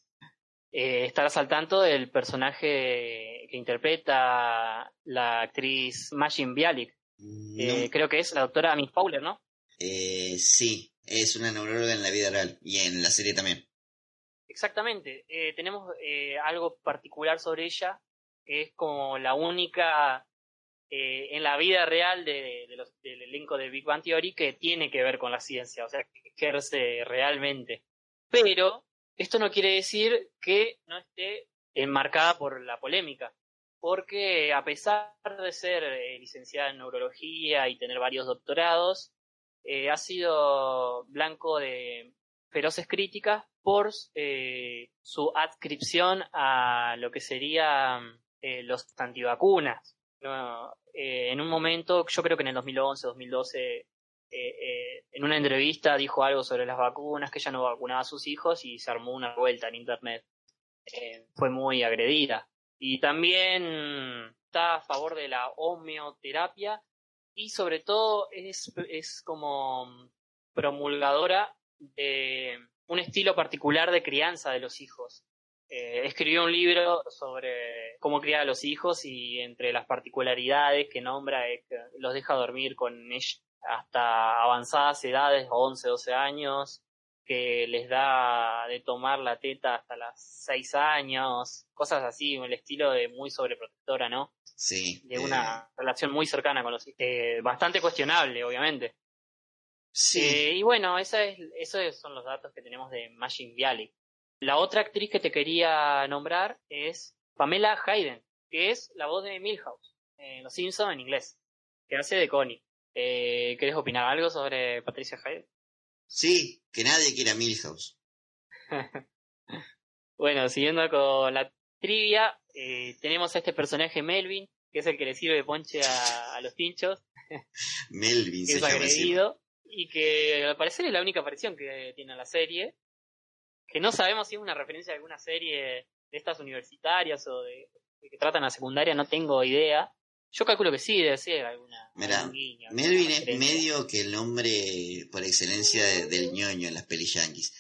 Eh, estarás al tanto del personaje que interpreta la actriz Majin Bialik. Eh, creo que es la doctora Miss Fowler, ¿no? Eh, sí, es una neuróloga en la vida real y en la serie también. Exactamente. Eh, tenemos eh, algo particular sobre ella es como la única eh, en la vida real de, los, del elenco de Big Bang Theory que tiene que ver con la ciencia, o sea, que ejerce realmente. Pero esto no quiere decir que no esté enmarcada por la polémica, porque a pesar de ser eh, licenciada en neurología y tener varios doctorados, eh, ha sido blanco de feroces críticas por su adscripción a lo que serían los antivacunas. En un momento, yo creo que en el 2011, 2012, en una entrevista dijo algo sobre las vacunas, que ella no vacunaba a sus hijos y se armó una vuelta en Internet. fue muy agredida. Y también está a favor de la homeoterapia y sobre todo es, es como promulgadora de un estilo particular de crianza de los hijos. Eh, escribió un libro sobre cómo criar a los hijos y entre las particularidades que nombra es que los deja dormir con ellos hasta avanzadas edades, 11, 12 años, que les da de tomar la teta hasta las seis años, cosas así, el estilo de muy sobreprotectora, ¿no? Sí. De una eh. relación muy cercana con los hijos. Eh, bastante cuestionable, obviamente. Sí. Y bueno, esa es, esos son los datos que tenemos de Machine Viali. La otra actriz que te quería nombrar es Pamela Hayden, que es la voz de Milhouse en Los Simpsons en inglés, que hace de Connie. Eh, ¿Querés opinar algo sobre Patricia Hayden? Sí, que nadie quiera Milhouse. bueno, siguiendo con la trivia, eh, tenemos a este personaje Melvin, que es el que le sirve de ponche a, los pinchos. Melvin, que se es agredido y que al parecer es la única aparición que tiene la serie. Que no sabemos si es una referencia a alguna serie de estas universitarias o de, de que tratan a secundaria, no tengo idea. Yo calculo que sí, debe ser alguna. Mira, Melvin es medio que el nombre por excelencia del ñoño en las pelis yankees.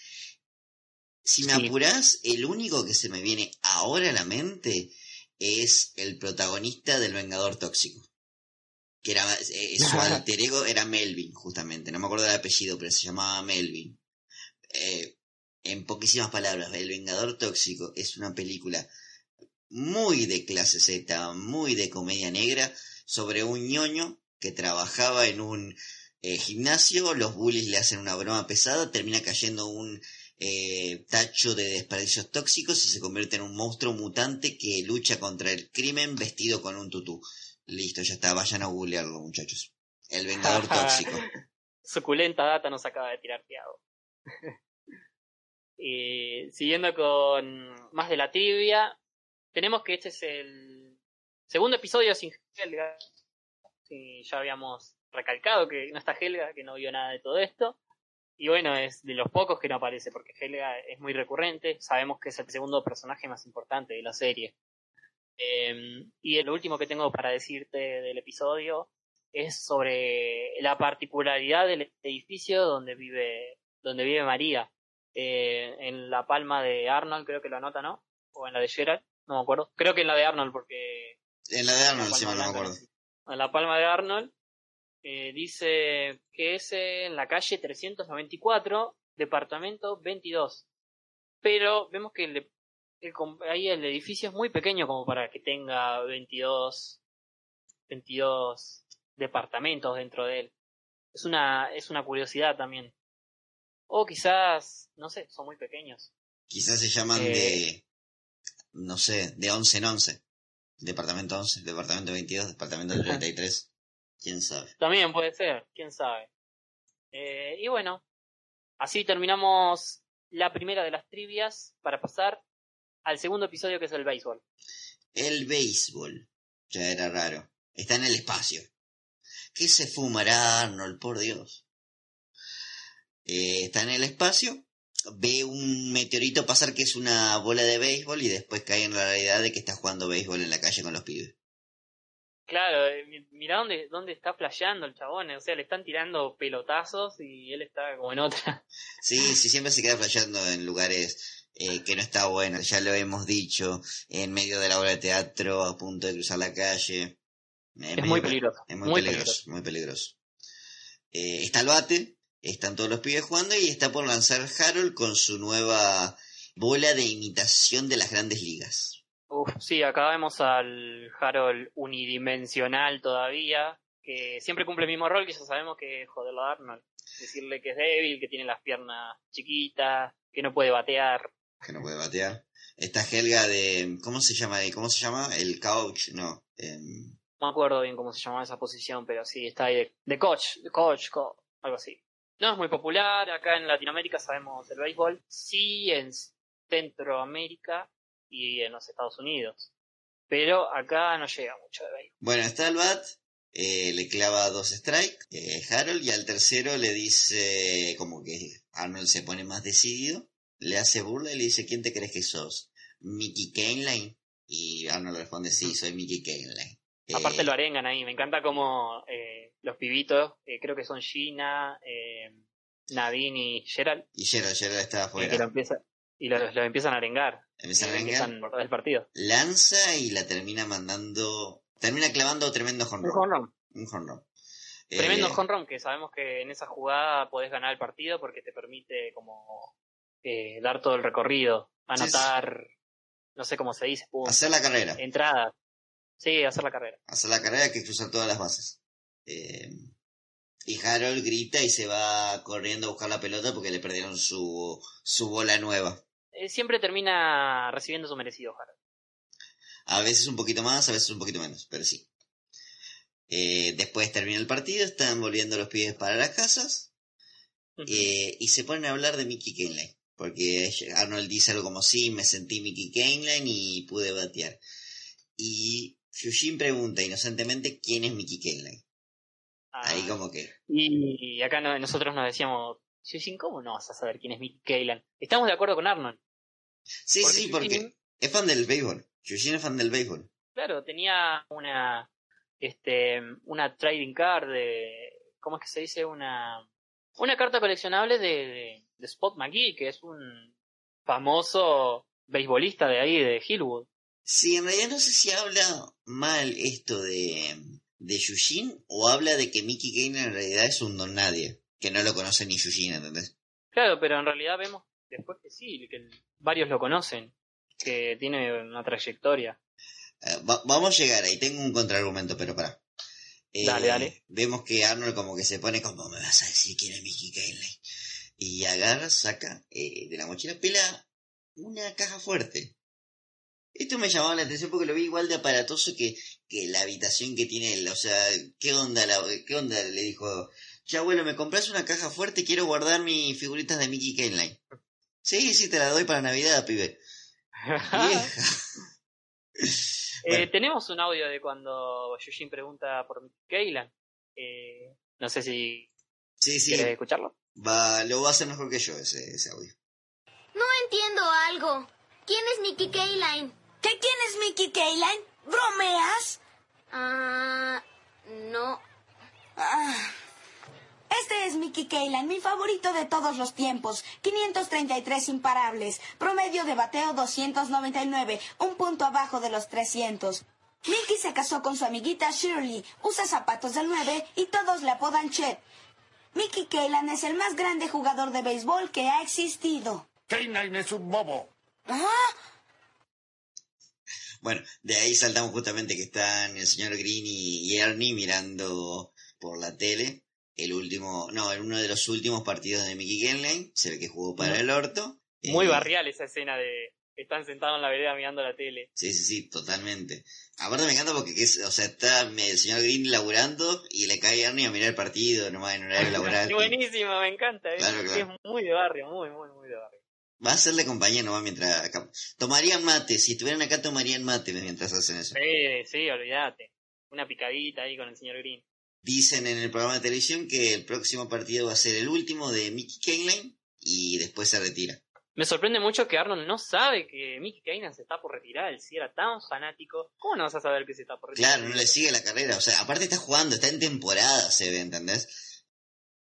Si me apurás, el único que se me viene ahora a la mente es el protagonista del Vengador Tóxico. Que era eh, su alter ego era Melvin, justamente. No me acuerdo del apellido, pero se llamaba Melvin. Eh, en poquísimas palabras, El Vengador Tóxico es una película muy de clase Z, muy de comedia negra, sobre un ñoño que trabajaba en un eh, gimnasio, los bullies le hacen una broma pesada, termina cayendo un eh, tacho de desperdicios tóxicos y se convierte en un monstruo mutante que lucha contra el crimen vestido con un tutú. Listo, ya está, vayan a googlearlo muchachos. El Vengador Tóxico. Suculenta data nos acaba de tirar piado. y siguiendo con más de la trivia, tenemos que este es el segundo episodio sin Helga. ya habíamos recalcado que no está Helga, que no vio nada de todo esto. Y bueno, es de los pocos que no aparece, porque Helga es muy recurrente. Sabemos que es el segundo personaje más importante de la serie. Em, y el último que tengo para decirte del episodio es sobre la particularidad del edificio donde vive, donde vive María. Eh, en la palma de Arnold, creo que lo anota, ¿no? O en la de Gerald no me acuerdo. Creo que en la de Arnold, porque. En la de Arnold, sí, no me acuerdo. En la palma de Arnold eh, dice que es en la calle 394, departamento 22. Pero vemos que el, ahí el edificio es muy pequeño como para que tenga 22, 22 departamentos dentro de él. Es una, es una curiosidad también. O quizás, no sé, son muy pequeños. Quizás se llaman eh, de no sé, de 11 en 11. Departamento 11, departamento 22, departamento 33. ¿Quién sabe? También puede ser, quién sabe. Eh, y bueno, así terminamos la primera de las trivias para pasar al segundo episodio que es el béisbol. El béisbol. Ya era raro. Está en el espacio. ¿Qué se fumará Arnold, por Dios? Eh, está en el espacio ve un meteorito pasar que es una bola de béisbol y después cae en la realidad de que está jugando béisbol en la calle con los pibes. Claro, eh, mira dónde, dónde está flasheando el chabón, o sea, le están tirando pelotazos y él está como en otra. Sí, sí, siempre se queda flasheando en lugares eh, que no está bueno, ya lo hemos dicho, en medio de la obra de teatro, a punto de cruzar la calle. Es, muy peligroso. Es muy, peligroso, muy peligroso. Eh, está el bate, están todos los pibes jugando y está por lanzar Harold con su nueva bola de imitación de las grandes ligas. Uf, sí, acá vemos al Harold unidimensional todavía, que siempre cumple el mismo rol, que ya sabemos que es joderlo a Arnold. Decirle que es débil, que tiene las piernas chiquitas, que no puede batear. Que no puede batear. Esta Helga de... ¿Cómo se llama? ¿Cómo se llama? El coach, no. em, No me acuerdo bien cómo se llamaba esa posición, pero sí, está ahí de, de coach, de coach, co- algo así. No es muy popular, acá en Latinoamérica sabemos el béisbol, sí en Centroamérica y en los Estados Unidos. Pero acá no llega mucho de béisbol. Bueno, está el bat, eh, le clava dos strikes, eh, Harold, y al tercero le dice, como que Arnold se pone más decidido, le hace burla y le dice, ¿quién te crees que sos? ¿Mickey Kaneline? Y Arnold responde, sí, soy Mickey Kaneline. Eh, Aparte lo arengan ahí, me encanta como eh, los pibitos, eh, creo que son Gina, eh, Nadine y Gerald, Y Gerald, Gerald está eh, que lo afuera. empieza, y los lo empiezan a arengar. Empieza a arengar. por del partido. Lanza y la termina mandando, termina clavando tremendo Un honrón. home run. Un honrón. Tremendo run, que sabemos que en esa jugada podés ganar el partido porque te permite como dar todo el recorrido, anotar, no sé cómo se dice, puntos, Hacer la carrera. entradas. Sí, hacer la carrera. hacer la carrera hay que cruzar todas las bases. Eh, y Harold grita y se va corriendo a buscar la pelota porque le perdieron su, su bola nueva. Eh, siempre termina recibiendo su merecido, Harold. A veces un poquito más, a veces un poquito menos, pero sí. Eh, después termina el partido, están volviendo los pies para las casas eh, y se ponen a hablar de Mickey Kaneline. Porque Arnold dice algo como, sí, me sentí Mickey Kaneline y pude batear. Y Fujin pregunta inocentemente quién es Mickey Kaneline. Ahí como que... Y, y acá no- nosotros nos decíamos, Yushin, ¿cómo no vas a saber quién es Mickey Kaylan? Estamos de acuerdo con Arnold. Sí, Porque sí, porque es fan del béisbol. Eugene es fan del béisbol. Claro, tenía una este una trading card de ¿cómo es que se dice? una una carta coleccionable de, de, de Spot McGee, que es un famoso beisbolista de ahí de Hillwood. Sí, en realidad no sé si habla mal esto de, de Yushin o habla de que Mickey Kane en realidad es un don nadie, que no lo conoce ni Yushin, ¿entendés? Claro, pero en realidad vemos después que sí, que varios lo conocen, que tiene una trayectoria. Eh, va- vamos a llegar ahí, tengo un contraargumento, pero para. Dale, dale. Vemos que Arnold como que se pone como, me vas a decir quién es Mickey Kane. Y agarra, saca eh, de la mochila pela una caja fuerte. Esto me llamaba la atención porque lo vi igual de aparatoso que, que la habitación que tiene él. O sea, ¿qué onda, la, qué onda? Le dijo, ya abuelo, ¿me compras una caja fuerte? Quiero guardar mis figuritas de Mickey Kane. Sí, sí, te la doy para Navidad, pibe. Vieja. Eh, tenemos un audio de cuando Yushin pregunta por Mickey Kaylan. Eh, no sé si Sí, sí. quieres escucharlo. Va, lo va a hacer mejor que yo ese, ese audio. No entiendo algo. ¿Quién es Mickey Kayline? ¿Qué quién es Mickey Kayline? ¿Bromeas? Ah, no. Ah. Este es Mickey Kayline, mi favorito de todos los tiempos. 533 imparables. Promedio de bateo 299. Un punto abajo de los 300. Mickey se casó con su amiguita Shirley. Usa zapatos del 9 y todos le apodan Chet. Mickey Kaylan es el más grande jugador de béisbol que ha existido. Kaneline es un bobo. ¿Ah? Bueno, de ahí saltamos justamente que están el señor Green y, Ernie mirando por la tele el último, no, uno de los últimos partidos de Mickey Kenley, se ve que jugó para el orto. Muy Eh, barrial esa escena de están sentados en la vereda mirando la tele. Sí, sí, sí, totalmente. Aparte me encanta porque, que es- o sea, está el señor Green laburando y le cae Ernie a mirar el partido, nomás en horario laboral. Qué buenísimo, me encanta. es- Claro, claro. Es muy de barrio, muy, muy, muy de barrio. Va a hacerle compañía nomás mientras acá. Tomarían mate, si estuvieran acá tomarían mate mientras hacen eso. Sí, sí, olvídate. Una picadita ahí con el señor Green. Dicen en el programa de televisión que el próximo partido va a ser el último de Mickey Kaneline y después se retira. Me sorprende mucho que Arnold no sabe que Mickey Kainan se está por retirar. Él sí era tan fanático. ¿Cómo no vas a saber que se está por retirar? Claro, no le sigue la carrera. O sea, aparte está jugando, está en temporada, se ve, ¿entendés?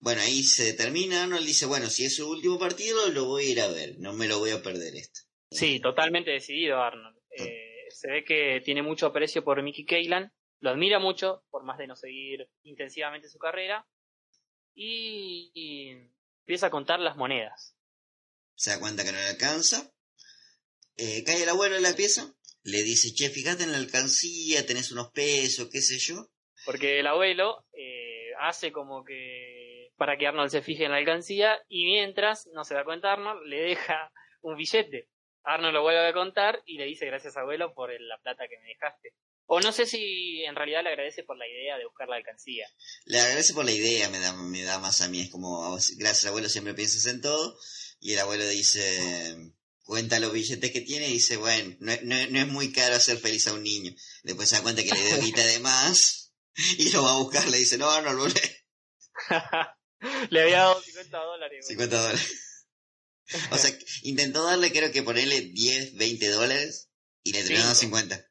Bueno, ahí se termina. Arnold dice, bueno, si es su último partido, lo voy a ir a ver. No me lo voy a perder esto. Sí, totalmente decidido Arnold. Eh, se ve que tiene mucho aprecio por Mickey Kaylan, lo admira mucho, por más de no seguir intensivamente su carrera, y, y empieza a contar las monedas. Se da cuenta que no le alcanza. Eh, cae el abuelo en la pieza le dice, che, fíjate en la alcancía, tenés unos pesos, qué sé yo. Porque el abuelo eh, hace como que para que Arnold se fije en la alcancía y mientras, no se da cuenta Arnold, le deja un billete. Arnold lo vuelve a contar y le dice gracias abuelo por la plata que me dejaste. O no sé si en realidad le agradece por la idea de buscar la alcancía. Le agradece por la idea, me da, me da más a mí. Es como, gracias abuelo, siempre piensas en todo. Y el abuelo dice, cuenta los billetes que tiene y dice, bueno, no, no, no es muy caro hacer feliz a un niño. Después se da cuenta que le dio guita de más y lo va a buscar. Le dice, no, no, no. le había dado 50 dólares. 50 dólares. O sea, intentó darle, creo que ponerle 10, 20 dólares y le terminó 50.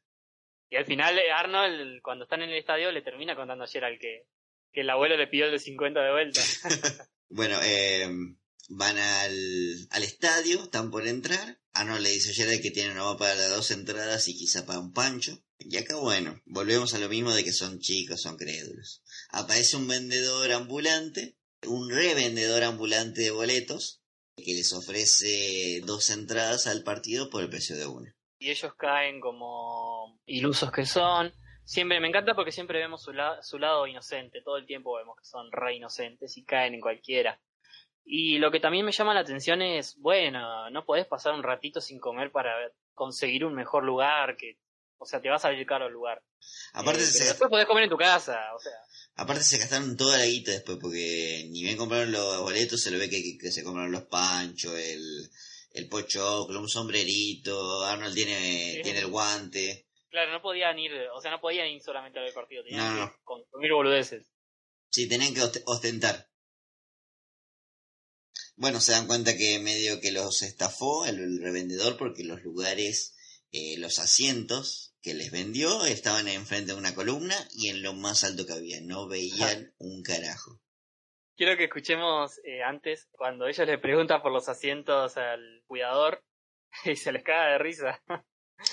Y al final eh, Arnold, cuando están en el estadio, le termina contando ayer al que, que el abuelo le pidió el de 50 de vuelta. bueno, eh, van al, al estadio, están por entrar. Arnold le dice ayer que tiene una para las dos entradas y quizá para un pancho. Y acá, bueno, volvemos a lo mismo de que son chicos, son crédulos. Aparece un vendedor ambulante, un revendedor ambulante de boletos, que les ofrece dos entradas al partido por el precio de una. Y ellos caen como ilusos que son. Siempre me encanta porque siempre vemos su, su lado inocente, todo el tiempo vemos que son re inocentes y caen en cualquiera. Y lo que también me llama la atención es, bueno, no podés pasar un ratito sin comer para conseguir un mejor lugar, que, o sea, te vas a salir caro el lugar. Aparte Eh, se, pero después podés comer en tu casa, o sea. Aparte se gastaron toda la guita después, porque ni bien compraron los boletos, se lo ve que, que- que se compraron los panchos, el, el pochoclo, un sombrerito, Arnold tiene, Sí. tiene el guante. Claro, no podían ir, o sea, no podían ir solamente a ver el partido, tenían No, que no. consumir boludeces. Sí, tenían que ost- ostentar. Bueno, se dan cuenta que medio que los estafó el, el revendedor porque los lugares, eh, los asientos que les vendió estaban enfrente de una columna y en lo más alto que había. No veían un carajo. Quiero que escuchemos eh, antes, cuando ellos le preguntan por los asientos al cuidador, y se les caga de risa.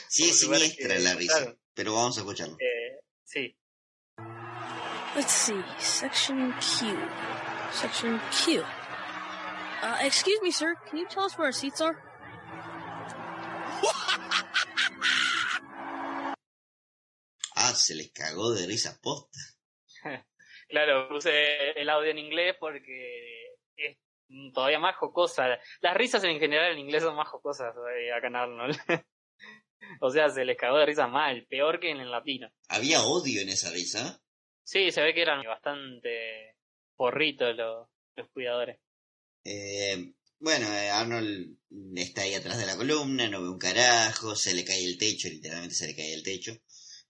Sí, es siniestra la risa, pero vamos a escucharlo. Eh, sí. Let's see. Section Q. Section Q. Uh, excuse me, sir. Can you tell us where our seats are? Se les cagó de risa posta. Claro, puse el audio en inglés porque es todavía más jocosa. Las risas en general en inglés son más jocosas eh, acá en Arnold. o sea, se les cagó de risa mal, peor que en el latino. Había odio en esa risa. Sí, se ve que eran bastante porritos los, los cuidadores. Eh, bueno, eh, Arnold está ahí atrás de la columna, no ve un carajo, se le cae el techo, literalmente se le cae el techo.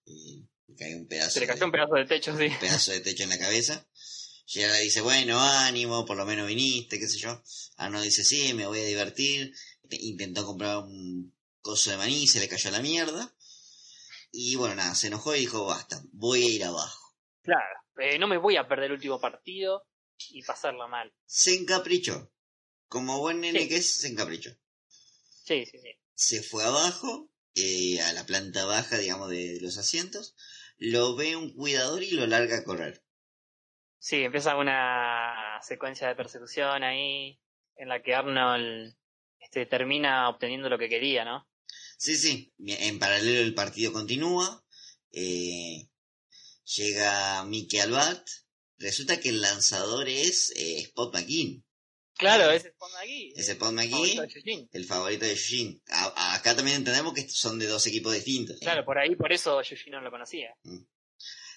Y le cae un pedazo, Se le cayó de, un pedazo de techo, sí. un pedazo de techo en la cabeza. Gerard le dice, bueno, ánimo, por lo menos viniste, qué sé yo. Arnold dice, sí, me voy a divertir. Intentó comprar un coso de maní, se le cayó a la mierda. Y bueno, nada, se enojó y dijo, basta, voy a ir abajo. Claro, eh, no me voy a perder el último partido y pasarla mal. Se encaprichó. Como buen nene Sí. que es, se encaprichó. Sí, sí, sí. se fue abajo, eh, a la planta baja, digamos, de, de los asientos, lo ve un cuidador y lo larga a correr. Sí, empieza una secuencia de persecución ahí en la que Arnold este, termina obteniendo lo que quería, ¿no? Sí, sí, en paralelo el partido continúa, eh, llega Mickey al bat, resulta que el lanzador es eh, Spot McKean, Claro, ese es Pond aquí. es Spot favorito McKean, de Eugene. el favorito de a- acá también entendemos que son de dos equipos distintos. Claro, por ahí, por eso Eugene no lo conocía.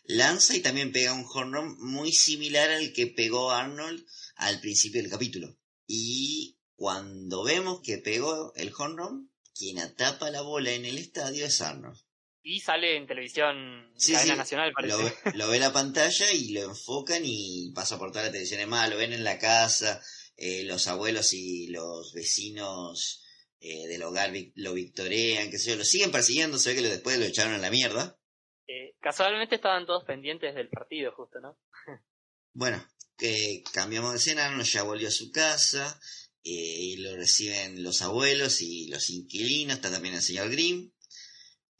lanza y también pega un home run muy similar al que pegó Arnold al principio del capítulo. Y cuando vemos que pegó el home run, quien atapa la bola en el estadio es Arnold. Y sale en televisión Sí, cadena sí, nacional, parece. Lo ve, lo ve la pantalla y lo enfocan y pasa por toda la televisión. Es más, lo ven en la casa, eh, los abuelos y los vecinos eh, del hogar vic- lo victorean, qué sé yo, lo siguen persiguiendo, se ve que lo- después lo echaron a la mierda. Eh, casualmente estaban todos pendientes del partido, justo, ¿no? Bueno, que cambiamos de escena, Arnold ya volvió a su casa, eh, y lo reciben los abuelos y los inquilinos, está también el señor Grimm,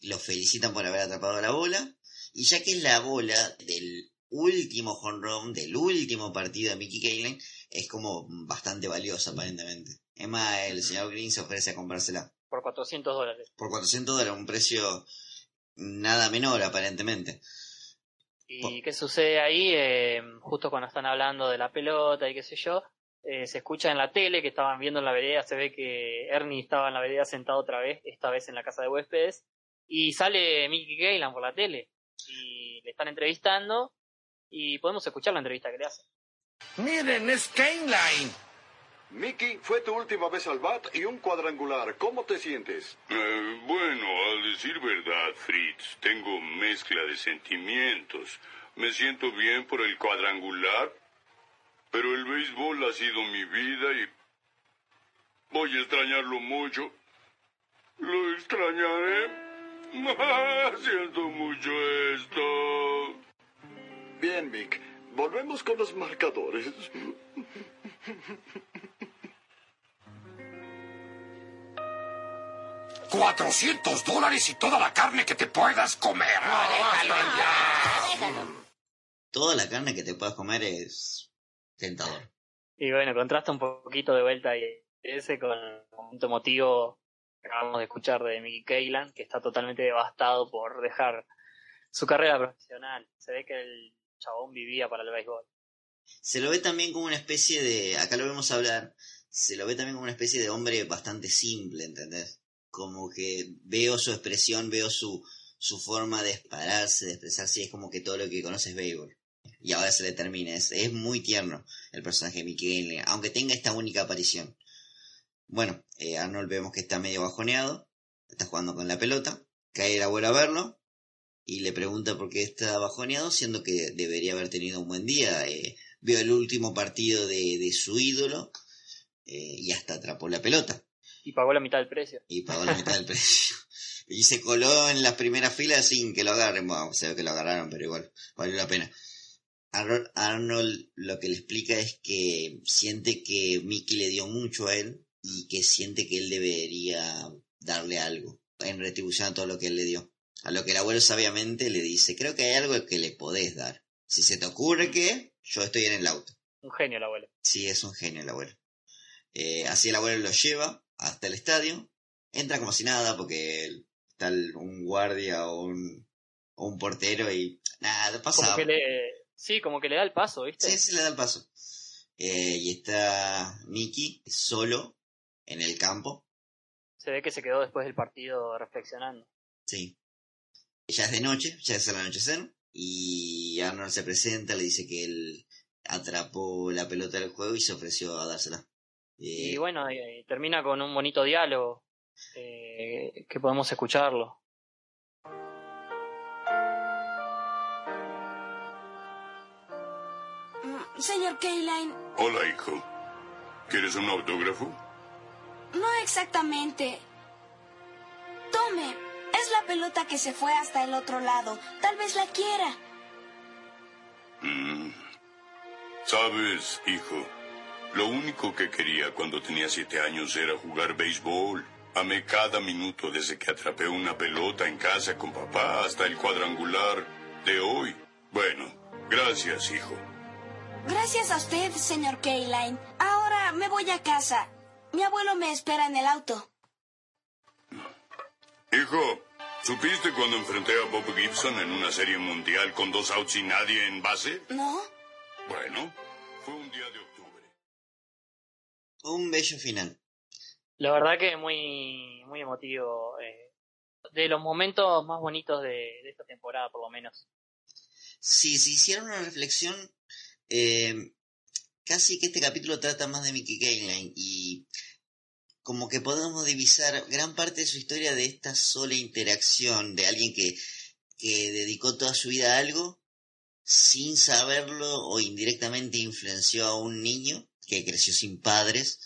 lo felicitan por haber atrapado la bola, y ya que es la bola del último home run, del último partido de Mickey Kaling, es como bastante valiosa aparentemente. Es más, el señor Grimm se ofrece a comprársela. Por 400 dólares. Por 400 dólares, un precio nada menor aparentemente. ¿Y qué sucede ahí? Eh, justo cuando están hablando de la pelota y qué sé yo, eh, se escucha en la tele que estaban viendo en la vereda, se ve que Ernie estaba en la vereda sentado otra vez, esta vez en la casa de huéspedes, y sale Mickey Gaylan por la tele y le están entrevistando y podemos escuchar la entrevista que le hace. Miren, es Kane Mickey, fue tu última vez al bat y un cuadrangular. ¿Cómo te sientes? Eh, bueno, al decir verdad, Fritz, tengo mezcla de sentimientos. Me siento bien por el cuadrangular, pero el béisbol ha sido mi vida y voy a extrañarlo mucho. Lo extrañaré. Siento mucho esto. Bien, Mick. Volvemos con los marcadores. ¡400 dólares y toda la carne que te puedas comer! Toda la carne que te puedas comer es tentador. Y bueno, contrasta un poquito de vuelta y ese con el momento emotivo que acabamos de escuchar de Mickey Kaylan, que está totalmente devastado por dejar su carrera profesional. Se ve que el chabón vivía para el béisbol. Se lo ve también como una especie de, acá lo vemos hablar, se lo ve también como una especie de hombre bastante simple, ¿entendés? como que veo su expresión, veo su, su forma de pararse, de expresarse, y es como que todo lo que conoce es béisbol. Y ahora se le termina, es, es muy tierno el personaje de Mickey aunque tenga esta única aparición. Bueno, eh, Arnold vemos que está medio bajoneado, está jugando con la pelota, cae el abuelo a verlo, y le pregunta por qué está bajoneado, siendo que debería haber tenido un buen día. Eh, vio el último partido de, de su ídolo eh, y hasta atrapó la pelota. Y pagó la mitad del precio. Y pagó la mitad del precio. Y se coló en las primeras filas sin que lo agarren. Bueno, se ve que lo agarraron, pero igual, valió la pena. Arnold lo que le explica es que siente que Mickey le dio mucho a él y que siente que él debería darle algo en retribución a todo lo que él le dio. A lo que el abuelo sabiamente le dice, creo que hay algo que le podés dar. Si se te ocurre que, yo estoy en el auto. Un genio el abuelo. Sí, es un genio el abuelo. Eh, así el abuelo lo lleva hasta el estadio, entra como si nada porque está un guardia o un, o un portero y nada, pasa. sí, como que le da el paso, ¿viste? Sí, sí, le da el paso. Eh, y está Mickey solo en el campo. Se ve que se quedó después del partido reflexionando. Sí. Ya es de noche, ya es el anochecer, y Arnold se presenta, le dice que él atrapó la pelota del juego y se ofreció a dársela. Y bueno, termina con un bonito diálogo eh, que podemos escucharlo. Mm, señor Kayline. Hola, hijo. ¿Quieres un autógrafo? No exactamente. Tome. La pelota que se fue hasta el otro lado. Tal vez la quiera. Mm. Sabes, hijo, lo único que quería cuando tenía siete años era jugar béisbol. Amé cada minuto desde que atrapé una pelota en casa con papá hasta el cuadrangular de hoy. Bueno, gracias, hijo. Gracias a usted, señor Kayline. Ahora me voy a casa. Mi abuelo me espera en el auto. Hijo, ¿supiste cuando enfrenté a Bob Gibson en una serie mundial con dos outs y nadie en base? No. Bueno, fue un día de un bello final. La verdad que muy, muy emotivo. Eh, de los momentos más bonitos de, esta temporada, por lo menos. Sí, si hicieron una reflexión, eh, casi que este capítulo trata más de Mickey Kaline y como que podemos divisar gran parte de su historia de esta sola interacción de alguien que, que dedicó toda su vida a algo sin saberlo o indirectamente influenció a un niño que creció sin padres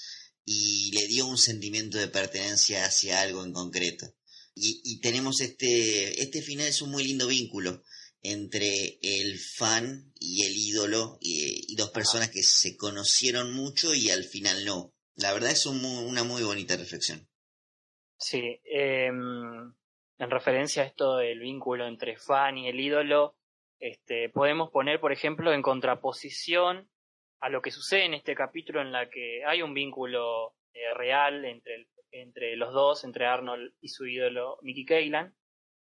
y le dio un sentimiento de pertenencia hacia algo en concreto. Y, tenemos este, este final es un muy lindo vínculo entre el fan y el ídolo y, dos personas que se conocieron mucho y al final no. La verdad es una muy bonita reflexión. Sí, em, en referencia a esto del vínculo entre fan y el ídolo, este, podemos poner, por ejemplo, en contraposición a lo que sucede en este capítulo en la que hay un vínculo eh, real entre entre los dos, entre Arnold y su ídolo Mickey Kaylan,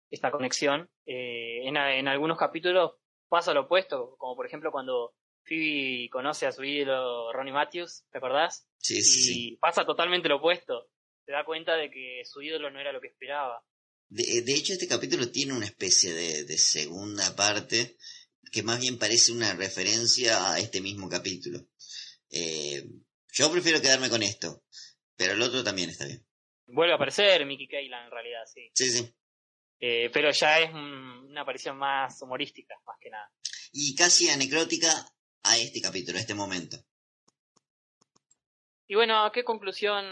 esta conexión. Eh, en, en algunos capítulos pasa lo opuesto, como por ejemplo cuando Phoebe conoce a su ídolo Ronnie Matthews, ¿te acordás? Sí, sí, y pasa totalmente lo opuesto. Se da cuenta de que su ídolo no era lo que esperaba. De, de hecho, este capítulo tiene una especie de, de, segunda parte que más bien parece una referencia a este mismo capítulo. Eh, yo prefiero quedarme con esto, pero el otro también está bien. Vuelve a aparecer Mickey Kaylan en realidad, sí. Sí, sí. Eh, pero ya es una aparición más humorística, más que nada. Y casi anecdótica a este capítulo, a este momento. Y bueno, ¿a qué conclusión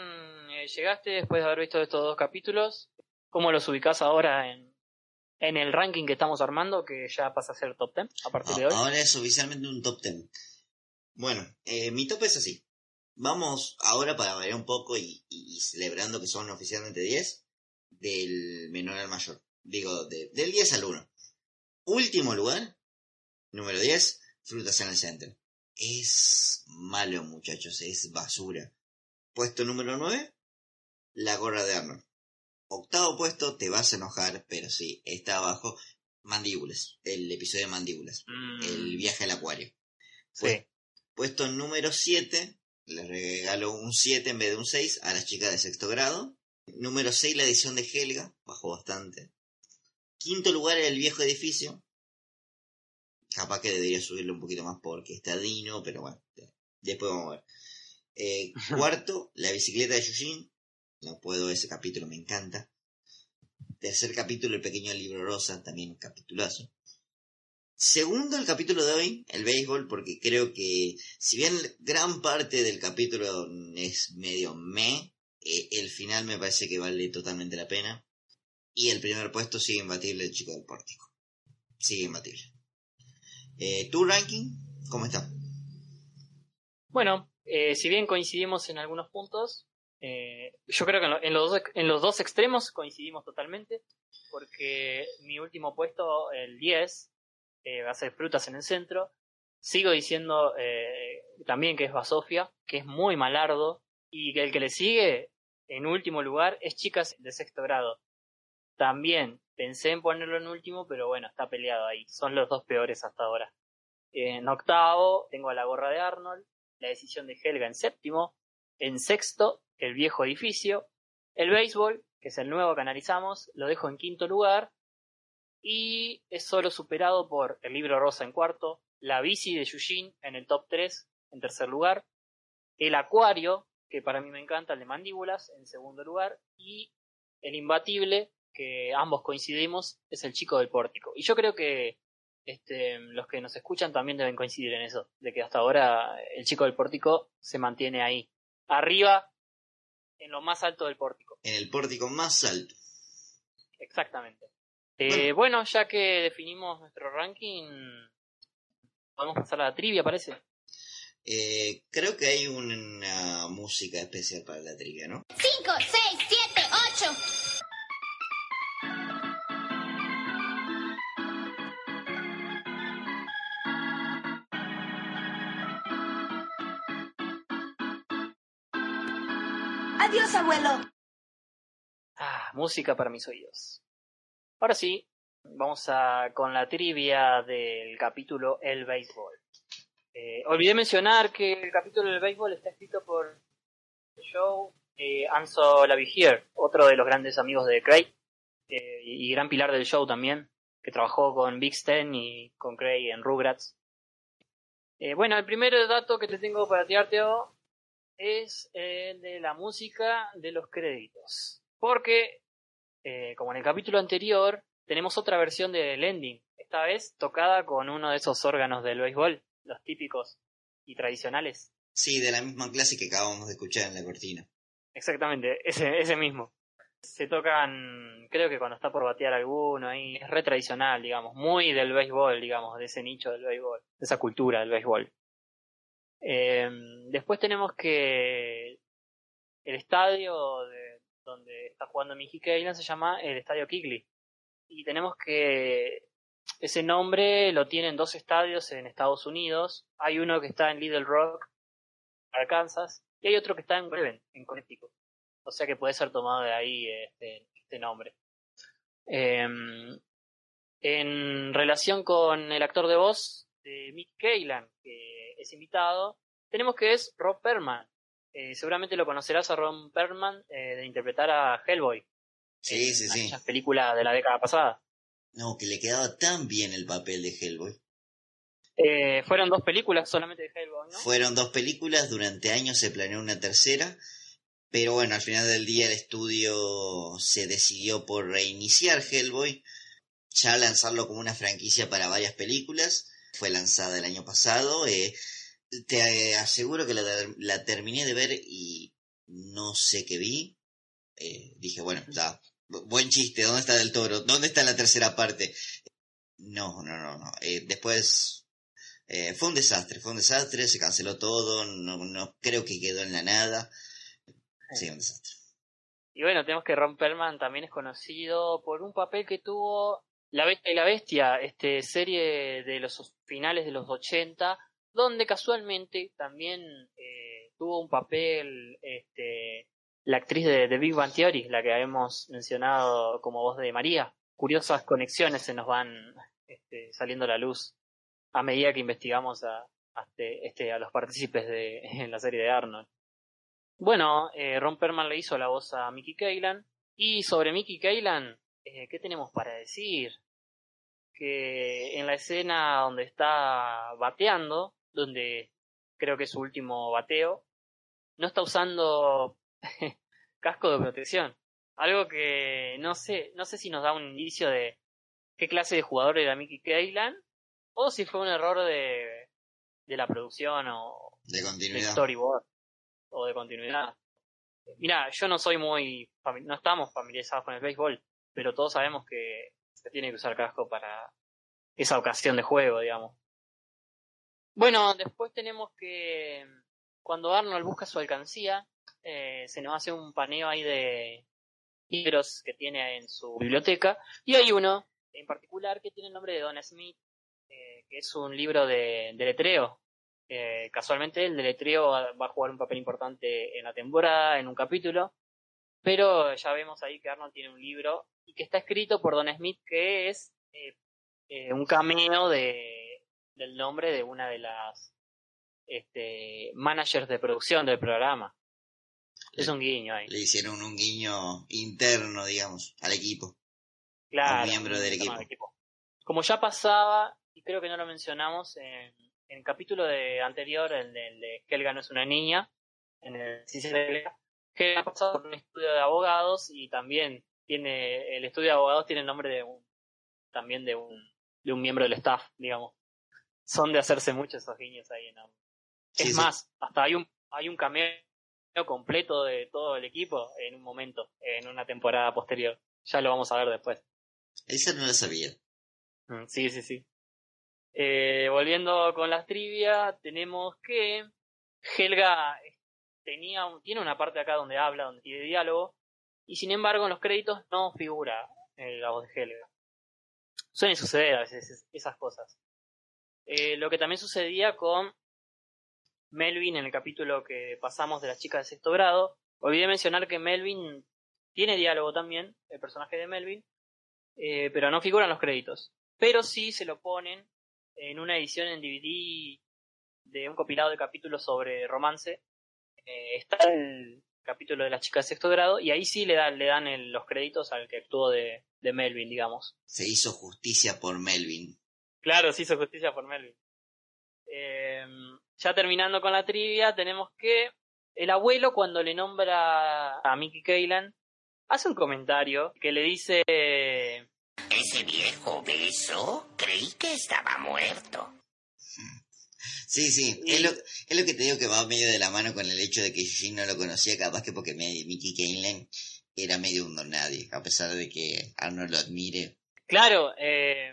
eh, llegaste después de haber visto estos dos capítulos? ¿Cómo los ubicás ahora en, en el ranking que estamos armando, que ya pasa a ser top 10 a partir de hoy? Ahora es oficialmente un top 10. Bueno, eh, mi top es así. Vamos ahora para variar un poco y, y, celebrando que son oficialmente 10, del menor al mayor. Digo, de, del 10 al 1. Último lugar, número 10, Frutas en el Centro. Es malo, muchachos, es basura. Puesto número 9, La gorra de Arnold. Octavo puesto, te vas a enojar, pero sí, está abajo. Mandíbulas, el episodio de Mandíbulas, Mm, el viaje al acuario. sí. Puesto número 7, le regalo un 7 en vez de un 6 a las chicas de sexto grado. Número 6, la edición de Helga, bajó bastante. Quinto lugar, el viejo edificio. Capaz que debería subirle un poquito más porque está Dino, pero bueno, después vamos a ver. Eh, cuarto, la bicicleta de Yushin. No puedo, ese capítulo me encanta. Tercer capítulo, el pequeño libro rosa, también un capitulazo. Segundo, el capítulo de hoy, el béisbol, porque creo que, si bien gran parte del capítulo es medio me, eh, el final me parece que vale totalmente la pena. Y el primer puesto sigue imbatible el chico del pórtico. Sigue imbatible. Eh, ¿Tu ranking? ¿Cómo está? Bueno, eh, si bien coincidimos en algunos puntos, eh, yo creo que en, lo, en, los dos, en, los dos, extremos coincidimos totalmente, porque mi último puesto, el 10, va a ser Frutas en el centro. Sigo diciendo también que es Basofia, que es muy malardo, y que el que le sigue, en último lugar, es Chicas de sexto grado. También pensé en ponerlo en último, pero bueno, está peleado ahí. Son los dos peores hasta ahora. En octavo tengo a la gorra de Arnold, la decisión de Helga en séptimo, en sexto, el viejo edificio, el béisbol, que es el nuevo que analizamos, lo dejo en quinto lugar, y es solo superado por el libro rosa en cuarto, la bici de Yushin en el top 3 en tercer lugar, el acuario, que para mí me encanta, el de mandíbulas en segundo lugar, y el imbatible, que ambos coincidimos, es el chico del pórtico. Y yo creo que este, los que nos escuchan también deben coincidir en eso, de que hasta ahora el chico del pórtico se mantiene ahí, arriba, en lo más alto del pórtico. En el pórtico más alto. Exactamente. Eh, bueno. bueno, ya que definimos nuestro ranking, podemos pasar a la trivia, parece. Eh, creo que hay una música especial para la trivia, ¿no? 5, 6, 7, 8. Ah, música para mis oídos. Ahora sí, vamos a con la trivia del capítulo El Béisbol. Eh, olvidé mencionar que el capítulo del béisbol está escrito por Joe eh, Anso Lavigier, otro de los grandes amigos de Craig eh, y gran pilar del show también, que trabajó con Big Stan y con Craig en Rugrats. Eh, bueno, el primer dato que te tengo para tirarte es el de la música de los créditos. Porque, eh, como en el capítulo anterior, tenemos otra versión del ending, esta vez tocada con uno de esos órganos del béisbol, los típicos y tradicionales. Sí, de la misma clase que acabamos de escuchar en la cortina. Exactamente, ese, ese mismo. Se tocan, creo que cuando está por batear alguno, ahí es re tradicional, digamos, muy del béisbol, digamos, de ese nicho del béisbol, de esa cultura del béisbol. Eh, después tenemos que el estadio de donde está jugando Kaylan se llama el Estadio Kigley. Y tenemos que ese nombre lo tienen dos estadios en Estados Unidos. Hay uno que está en Little Rock, Arkansas, y hay otro que está en Breven, en Connecticut. O sea que puede ser tomado de ahí este, este nombre. Em, en relación con el actor de voz de Mick Caylan, que es invitado, tenemos que es Rob Perman. Eh, seguramente lo conocerás a Rob Perman eh, de interpretar a Hellboy. Sí, sí, sí. película de la década pasada. No, que le quedaba tan bien el papel de Hellboy. Eh, fueron dos películas solamente de Hellboy, ¿no? Fueron dos películas, durante años se planeó una tercera, pero bueno, al final del día el estudio se decidió por reiniciar Hellboy, ya lanzarlo como una franquicia para varias películas. Fue lanzada el año pasado. Eh, te aseguro que la, la, terminé de ver y no sé qué vi. Eh, dije, bueno, ya, buen chiste, ¿dónde está Del Toro? ¿Dónde está la tercera parte? No, no, no, no. Eh, después eh, fue un desastre, fue un desastre, se canceló todo, no, no creo que quedó en la nada. Sí, un desastre. Y bueno, tenemos que Ron Perlman también es conocido por un papel que tuvo La Bestia y la Bestia, este serie de los finales de los 80, donde casualmente también eh, tuvo un papel este, la actriz de, de, Big Bang la que habíamos mencionado como voz de María. Curiosas conexiones se nos van este, saliendo a la luz a medida que investigamos a, este, este los partícipes de en la serie de Arnold. Bueno, eh, Ron Perman le hizo la voz a Mickey Kaylan. Y sobre Mickey Kaylan, eh, ¿qué tenemos para decir? Que en la escena donde está bateando, donde creo que es su último bateo, no está usando casco de protección. Algo que no sé, no sé si nos da un indicio de qué clase de jugador era Mickey Kaylan o si fue un error de, de la producción o de continuidad. storyboard o de continuidad. Mira, yo no soy muy, no estamos familiarizados con el béisbol, pero todos sabemos que se tiene que usar casco para esa ocasión de juego, digamos. Bueno, después tenemos que cuando Arnold busca su alcancía, eh, se nos hace un paneo ahí de libros que tiene en su biblioteca y hay uno en particular que tiene el nombre de Don Smith, eh, que es un libro de, de letreo. Eh, casualmente el deletreo va, a jugar un papel importante en la temporada, en un capítulo, pero ya vemos ahí que Arnold tiene un libro y que está escrito por Don Smith, que es un cameo de, del nombre de una de las este, managers de producción del programa. Es un guiño ahí. Le hicieron un guiño interno, digamos, al equipo. Claro. Miembro del equipo. equipo. Como ya pasaba, y creo que no lo mencionamos, en, en el capítulo de anterior, el de, el de Helga no es una niña, en el Helga ha pasado por un estudio de abogados y también tiene, el estudio de abogados tiene el nombre de un, también de un, de un miembro del staff, digamos. Son de hacerse muchos esos guiños ahí en Es sí, más, hasta hay un, hay un cameo completo de todo el equipo en un momento, en una temporada posterior. Ya lo vamos a ver después. Esa no la sabía. Sí, sí, sí. Eh, volviendo con las trivia, tenemos que Helga tenía, tiene una parte acá donde habla, donde tiene diálogo, y sin embargo en los créditos no figura la voz de Helga. Suelen suceder a veces esas cosas. Eh, lo que también sucedía con Melvin en el capítulo que pasamos de las chicas de sexto grado. Olvidé mencionar que Melvin tiene diálogo también, el personaje de Melvin, eh, pero no figuran los créditos. Pero sí se lo ponen en una edición en DVD de un compilado de capítulos sobre romance. Eh, está el capítulo de las chicas de sexto grado y ahí sí le dan, le dan el, los créditos al que actuó de, de Melvin, digamos. Se hizo justicia por Melvin. Claro, se hizo justicia por Melvin. Eh, ya terminando con la trivia, tenemos que el abuelo cuando le nombra a Mickey Kaylan hace un comentario que le dice ese viejo beso creí que estaba muerto. Sí, sí, es lo, es lo que te digo que va medio de la mano con el hecho de que Shin no lo conocía, capaz que porque Mickey Kaylan era medio un don nadie, a pesar de que Arnold lo admire. Claro, eh,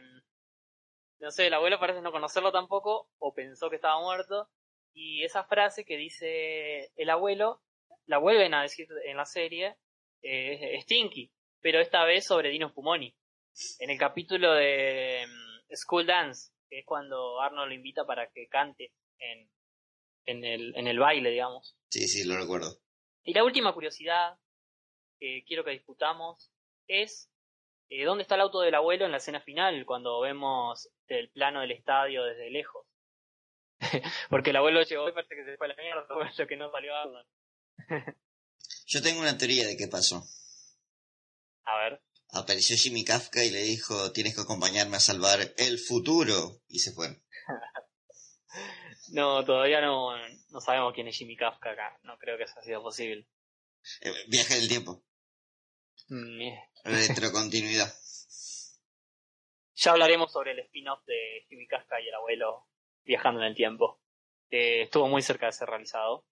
no sé, el abuelo parece no conocerlo tampoco, o pensó que estaba muerto, y esa frase que dice el abuelo, la vuelven a decir en la serie, eh, Stinky, pero esta vez sobre Dino Pumoni. En el capítulo de um, School Dance, que es cuando Arnold lo invita para que cante en, en, el, en el baile, digamos. Sí, sí, lo recuerdo. Y la última curiosidad que quiero que discutamos es eh, dónde está el auto del abuelo en la escena final, cuando vemos el plano del estadio desde lejos. Porque el abuelo llegó y parece que se fue a la mierda, lo que no salió a Yo tengo una teoría de qué pasó. A ver. Apareció Jimmy Kafka y le dijo, tienes que acompañarme a salvar el futuro. Y se fue. no, todavía no, no sabemos quién es Jimmy Kafka acá. No creo que eso ha sido posible. Eh, viaje del tiempo. Mm, Retrocontinuidad. Ya hablaremos sobre el spin-off de Jimmy Kafka y el abuelo viajando en el tiempo. estuvo muy cerca de ser realizado.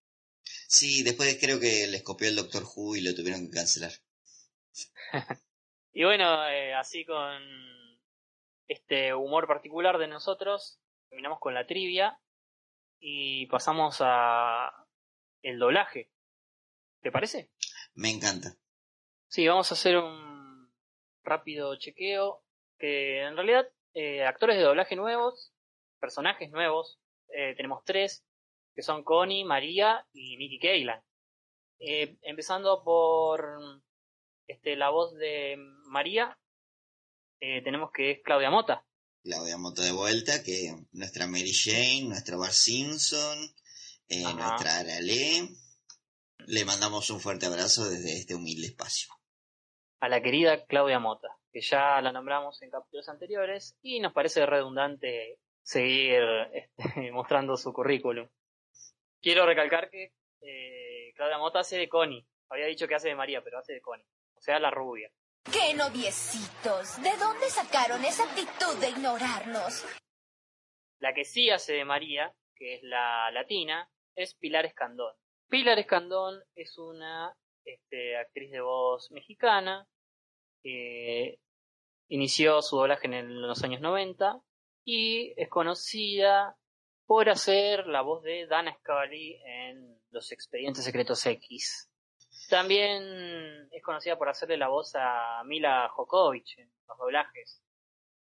Sí, después creo que les copió el Doctor Who y lo tuvieron que cancelar. y bueno, eh, así con este humor particular de nosotros, terminamos con la trivia y pasamos a el doblaje. ¿Te parece? Me encanta. Sí, vamos a hacer un rápido chequeo. Que en realidad, eh, actores de doblaje nuevos, personajes nuevos, eh, tenemos tres, que son Connie, María y Mickey Kaylan. Eh, empezando por este, la voz de María, tenemos que es Claudia Mota. Claudia Mota de vuelta, que nuestra Mary Jane, nuestra Bar Simpson, nuestra Arale. Le mandamos un fuerte abrazo desde este humilde espacio a la querida Claudia Mota, que ya la nombramos en capítulos anteriores y nos parece redundante seguir este, mostrando su currículum. Quiero recalcar que eh, Claudia Mota hace de Connie. Había dicho que hace de María, pero hace de Connie. O sea, la rubia. ¡Qué noviecitos! ¿De dónde sacaron esa actitud de ignorarnos? La que sí hace de María, que es la latina, es Pilar Escandón. Pilar Escandón es una este, actriz de voz mexicana, que inició su doblaje en los años 90 y es conocida por hacer la voz de Dana Scully en Los Expedientes Secretos X. También es conocida por hacerle la voz a Mila Jokovic en los doblajes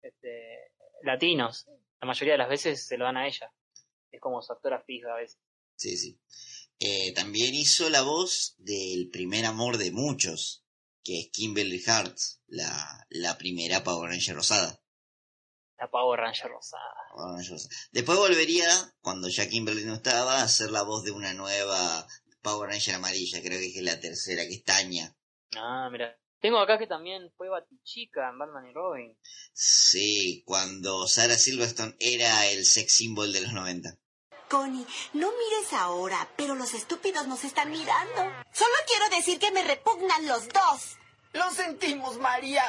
este, latinos. La mayoría de las veces se lo dan a ella. Es como su actora fija a veces. Sí, sí. Eh, también hizo la voz del primer amor de muchos, que es Kimberly Hart, la, la primera Power Ranger rosada. La Power Ranger rosada. Después volvería, cuando ya Kimberly no estaba, a hacer la voz de una nueva Power Ranger amarilla, creo que es la tercera, que es. Ah, mira. Tengo acá que también fue Batichica en Batman y Robin. Sí, cuando Sarah Silverstone era el sex symbol de los 90. Connie, no mires ahora, pero los estúpidos nos están mirando. Solo quiero decir que me repugnan los dos. Lo sentimos, María.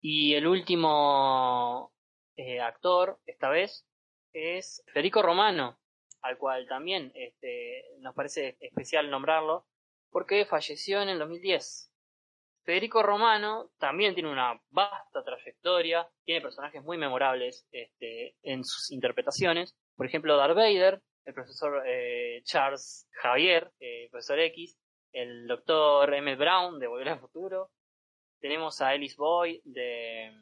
Y el último eh, actor, esta vez, es Federico Romano, al cual también este, nos parece especial nombrarlo, porque falleció en el 2010. Federico Romano también tiene una vasta trayectoria, tiene personajes muy memorables este, en sus interpretaciones, por ejemplo, Darth Vader, el profesor eh, Charles Javier, eh, profesor X, el doctor M. Brown de Volver al Futuro. Tenemos a Ellis Boy de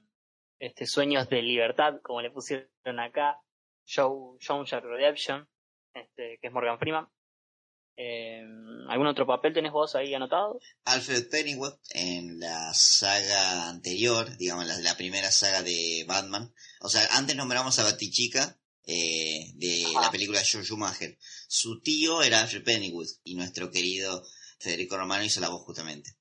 este, Sueños de Libertad, como le pusieron acá. Show, Redemption, este, que es Morgan Freeman. Eh, ¿Algún otro papel tenés vos ahí anotado? Alfred Pennyworth en la saga anterior, digamos, la, la primera saga de Batman. O sea, antes nombramos a Batichica, eh, de la película George Schumacher. Su tío era Alfred Pennywood y nuestro querido Federico Romano hizo la voz justamente.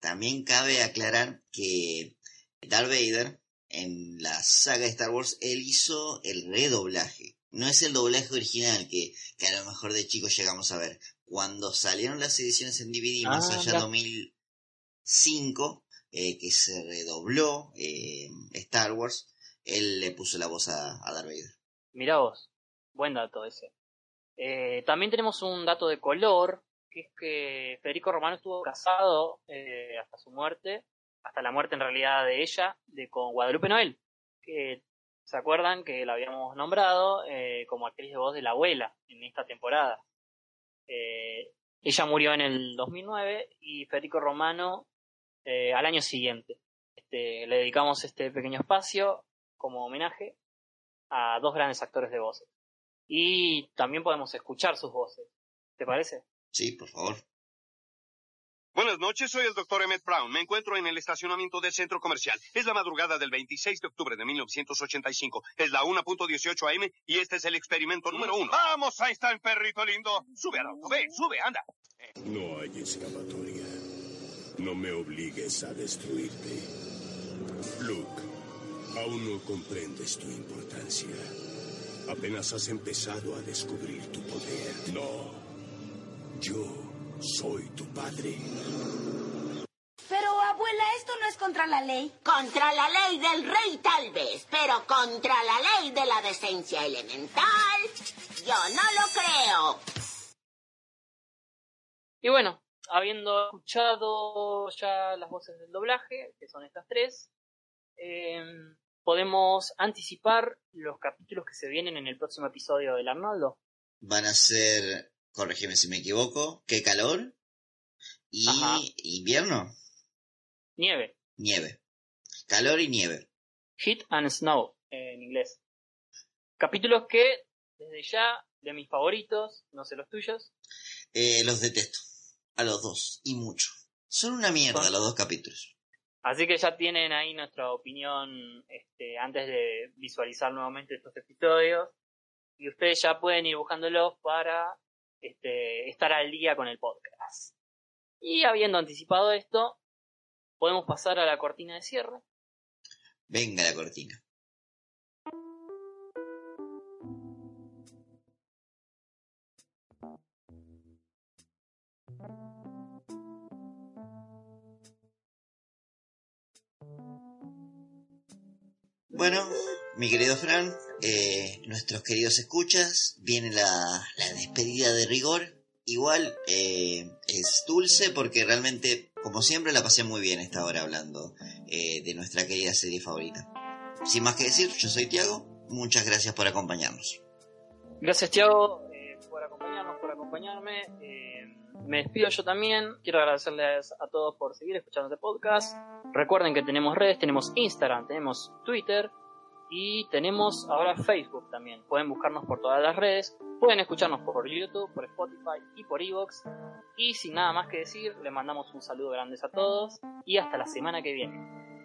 También cabe aclarar que Darth Vader en la saga de Star Wars él hizo el redoblaje. No es el doblaje original que, que a lo mejor de chicos llegamos a ver. Cuando salieron las ediciones en DVD más ah, allá de 2005, eh, que se redobló eh, Star Wars, él le puso la voz a, a Darth Vader. Mirá vos, buen dato ese. Eh, también tenemos un dato de color, que es que Federico Romano estuvo casado eh, hasta su muerte, hasta la muerte en realidad de ella, de con Guadalupe Noel, que se acuerdan que la habíamos nombrado eh, como actriz de voz de la abuela en esta temporada. ella murió en el 2009 y Federico Romano al año siguiente. Este, le dedicamos este pequeño espacio como homenaje a dos grandes actores de voces. Y también podemos escuchar sus voces. ¿Te parece? Sí, por favor. Buenas noches, soy el doctor Emmett Brown. Me encuentro en el estacionamiento del centro comercial. Es la madrugada del 26 de octubre de 1985. Es la 1.18 AM y este es el experimento número uno. ¡Vamos, ahí está el perrito lindo! Sube al auto, ve, sube, anda. No hay escapatoria. No me obligues a destruirte. Luke, aún no comprendes tu importancia. Apenas has empezado a descubrir tu poder. No. Yo soy tu padre. Pero, abuela, esto no es contra la ley. Contra la ley del rey tal vez, pero contra la ley de la decencia elemental, yo no lo creo. Y bueno, habiendo escuchado ya las voces del doblaje, que son estas tres, eh, podemos anticipar los capítulos que se vienen en el próximo episodio del Arnoldo. Van a ser, corrígeme si me equivoco, qué calor y Ajá. invierno, Nieve. nieve. Calor y nieve. Heat and Snow en inglés. Capítulos que, desde ya, de mis favoritos, no sé los tuyos. Eh, los detesto. A los dos. Y mucho. Son una mierda Son- los dos capítulos. Así que ya tienen ahí nuestra opinión este, antes de visualizar nuevamente estos episodios. Y ustedes ya pueden ir buscándolos para este, estar al día con el podcast. Y habiendo anticipado esto, podemos pasar a la cortina de cierre. Venga la cortina. Bueno, mi querido Fran, eh, nuestros queridos escuchas, viene la, la despedida de rigor. Igual eh, es dulce porque realmente, como siempre, la pasé muy bien esta hora hablando eh, de nuestra querida serie favorita. Sin más que decir, yo soy Tiago, muchas gracias por acompañarnos. Gracias, Tiago, por acompañarnos, por acompañarme. Me despido yo también. Quiero agradecerles a todos por seguir escuchando este podcast. Recuerden que tenemos redes, tenemos Instagram, tenemos Twitter y tenemos ahora Facebook también. Pueden buscarnos por todas las redes. Pueden escucharnos por YouTube, por Spotify y por Evox. Y sin nada más que decir, les mandamos un saludo grande a todos y hasta la semana que viene.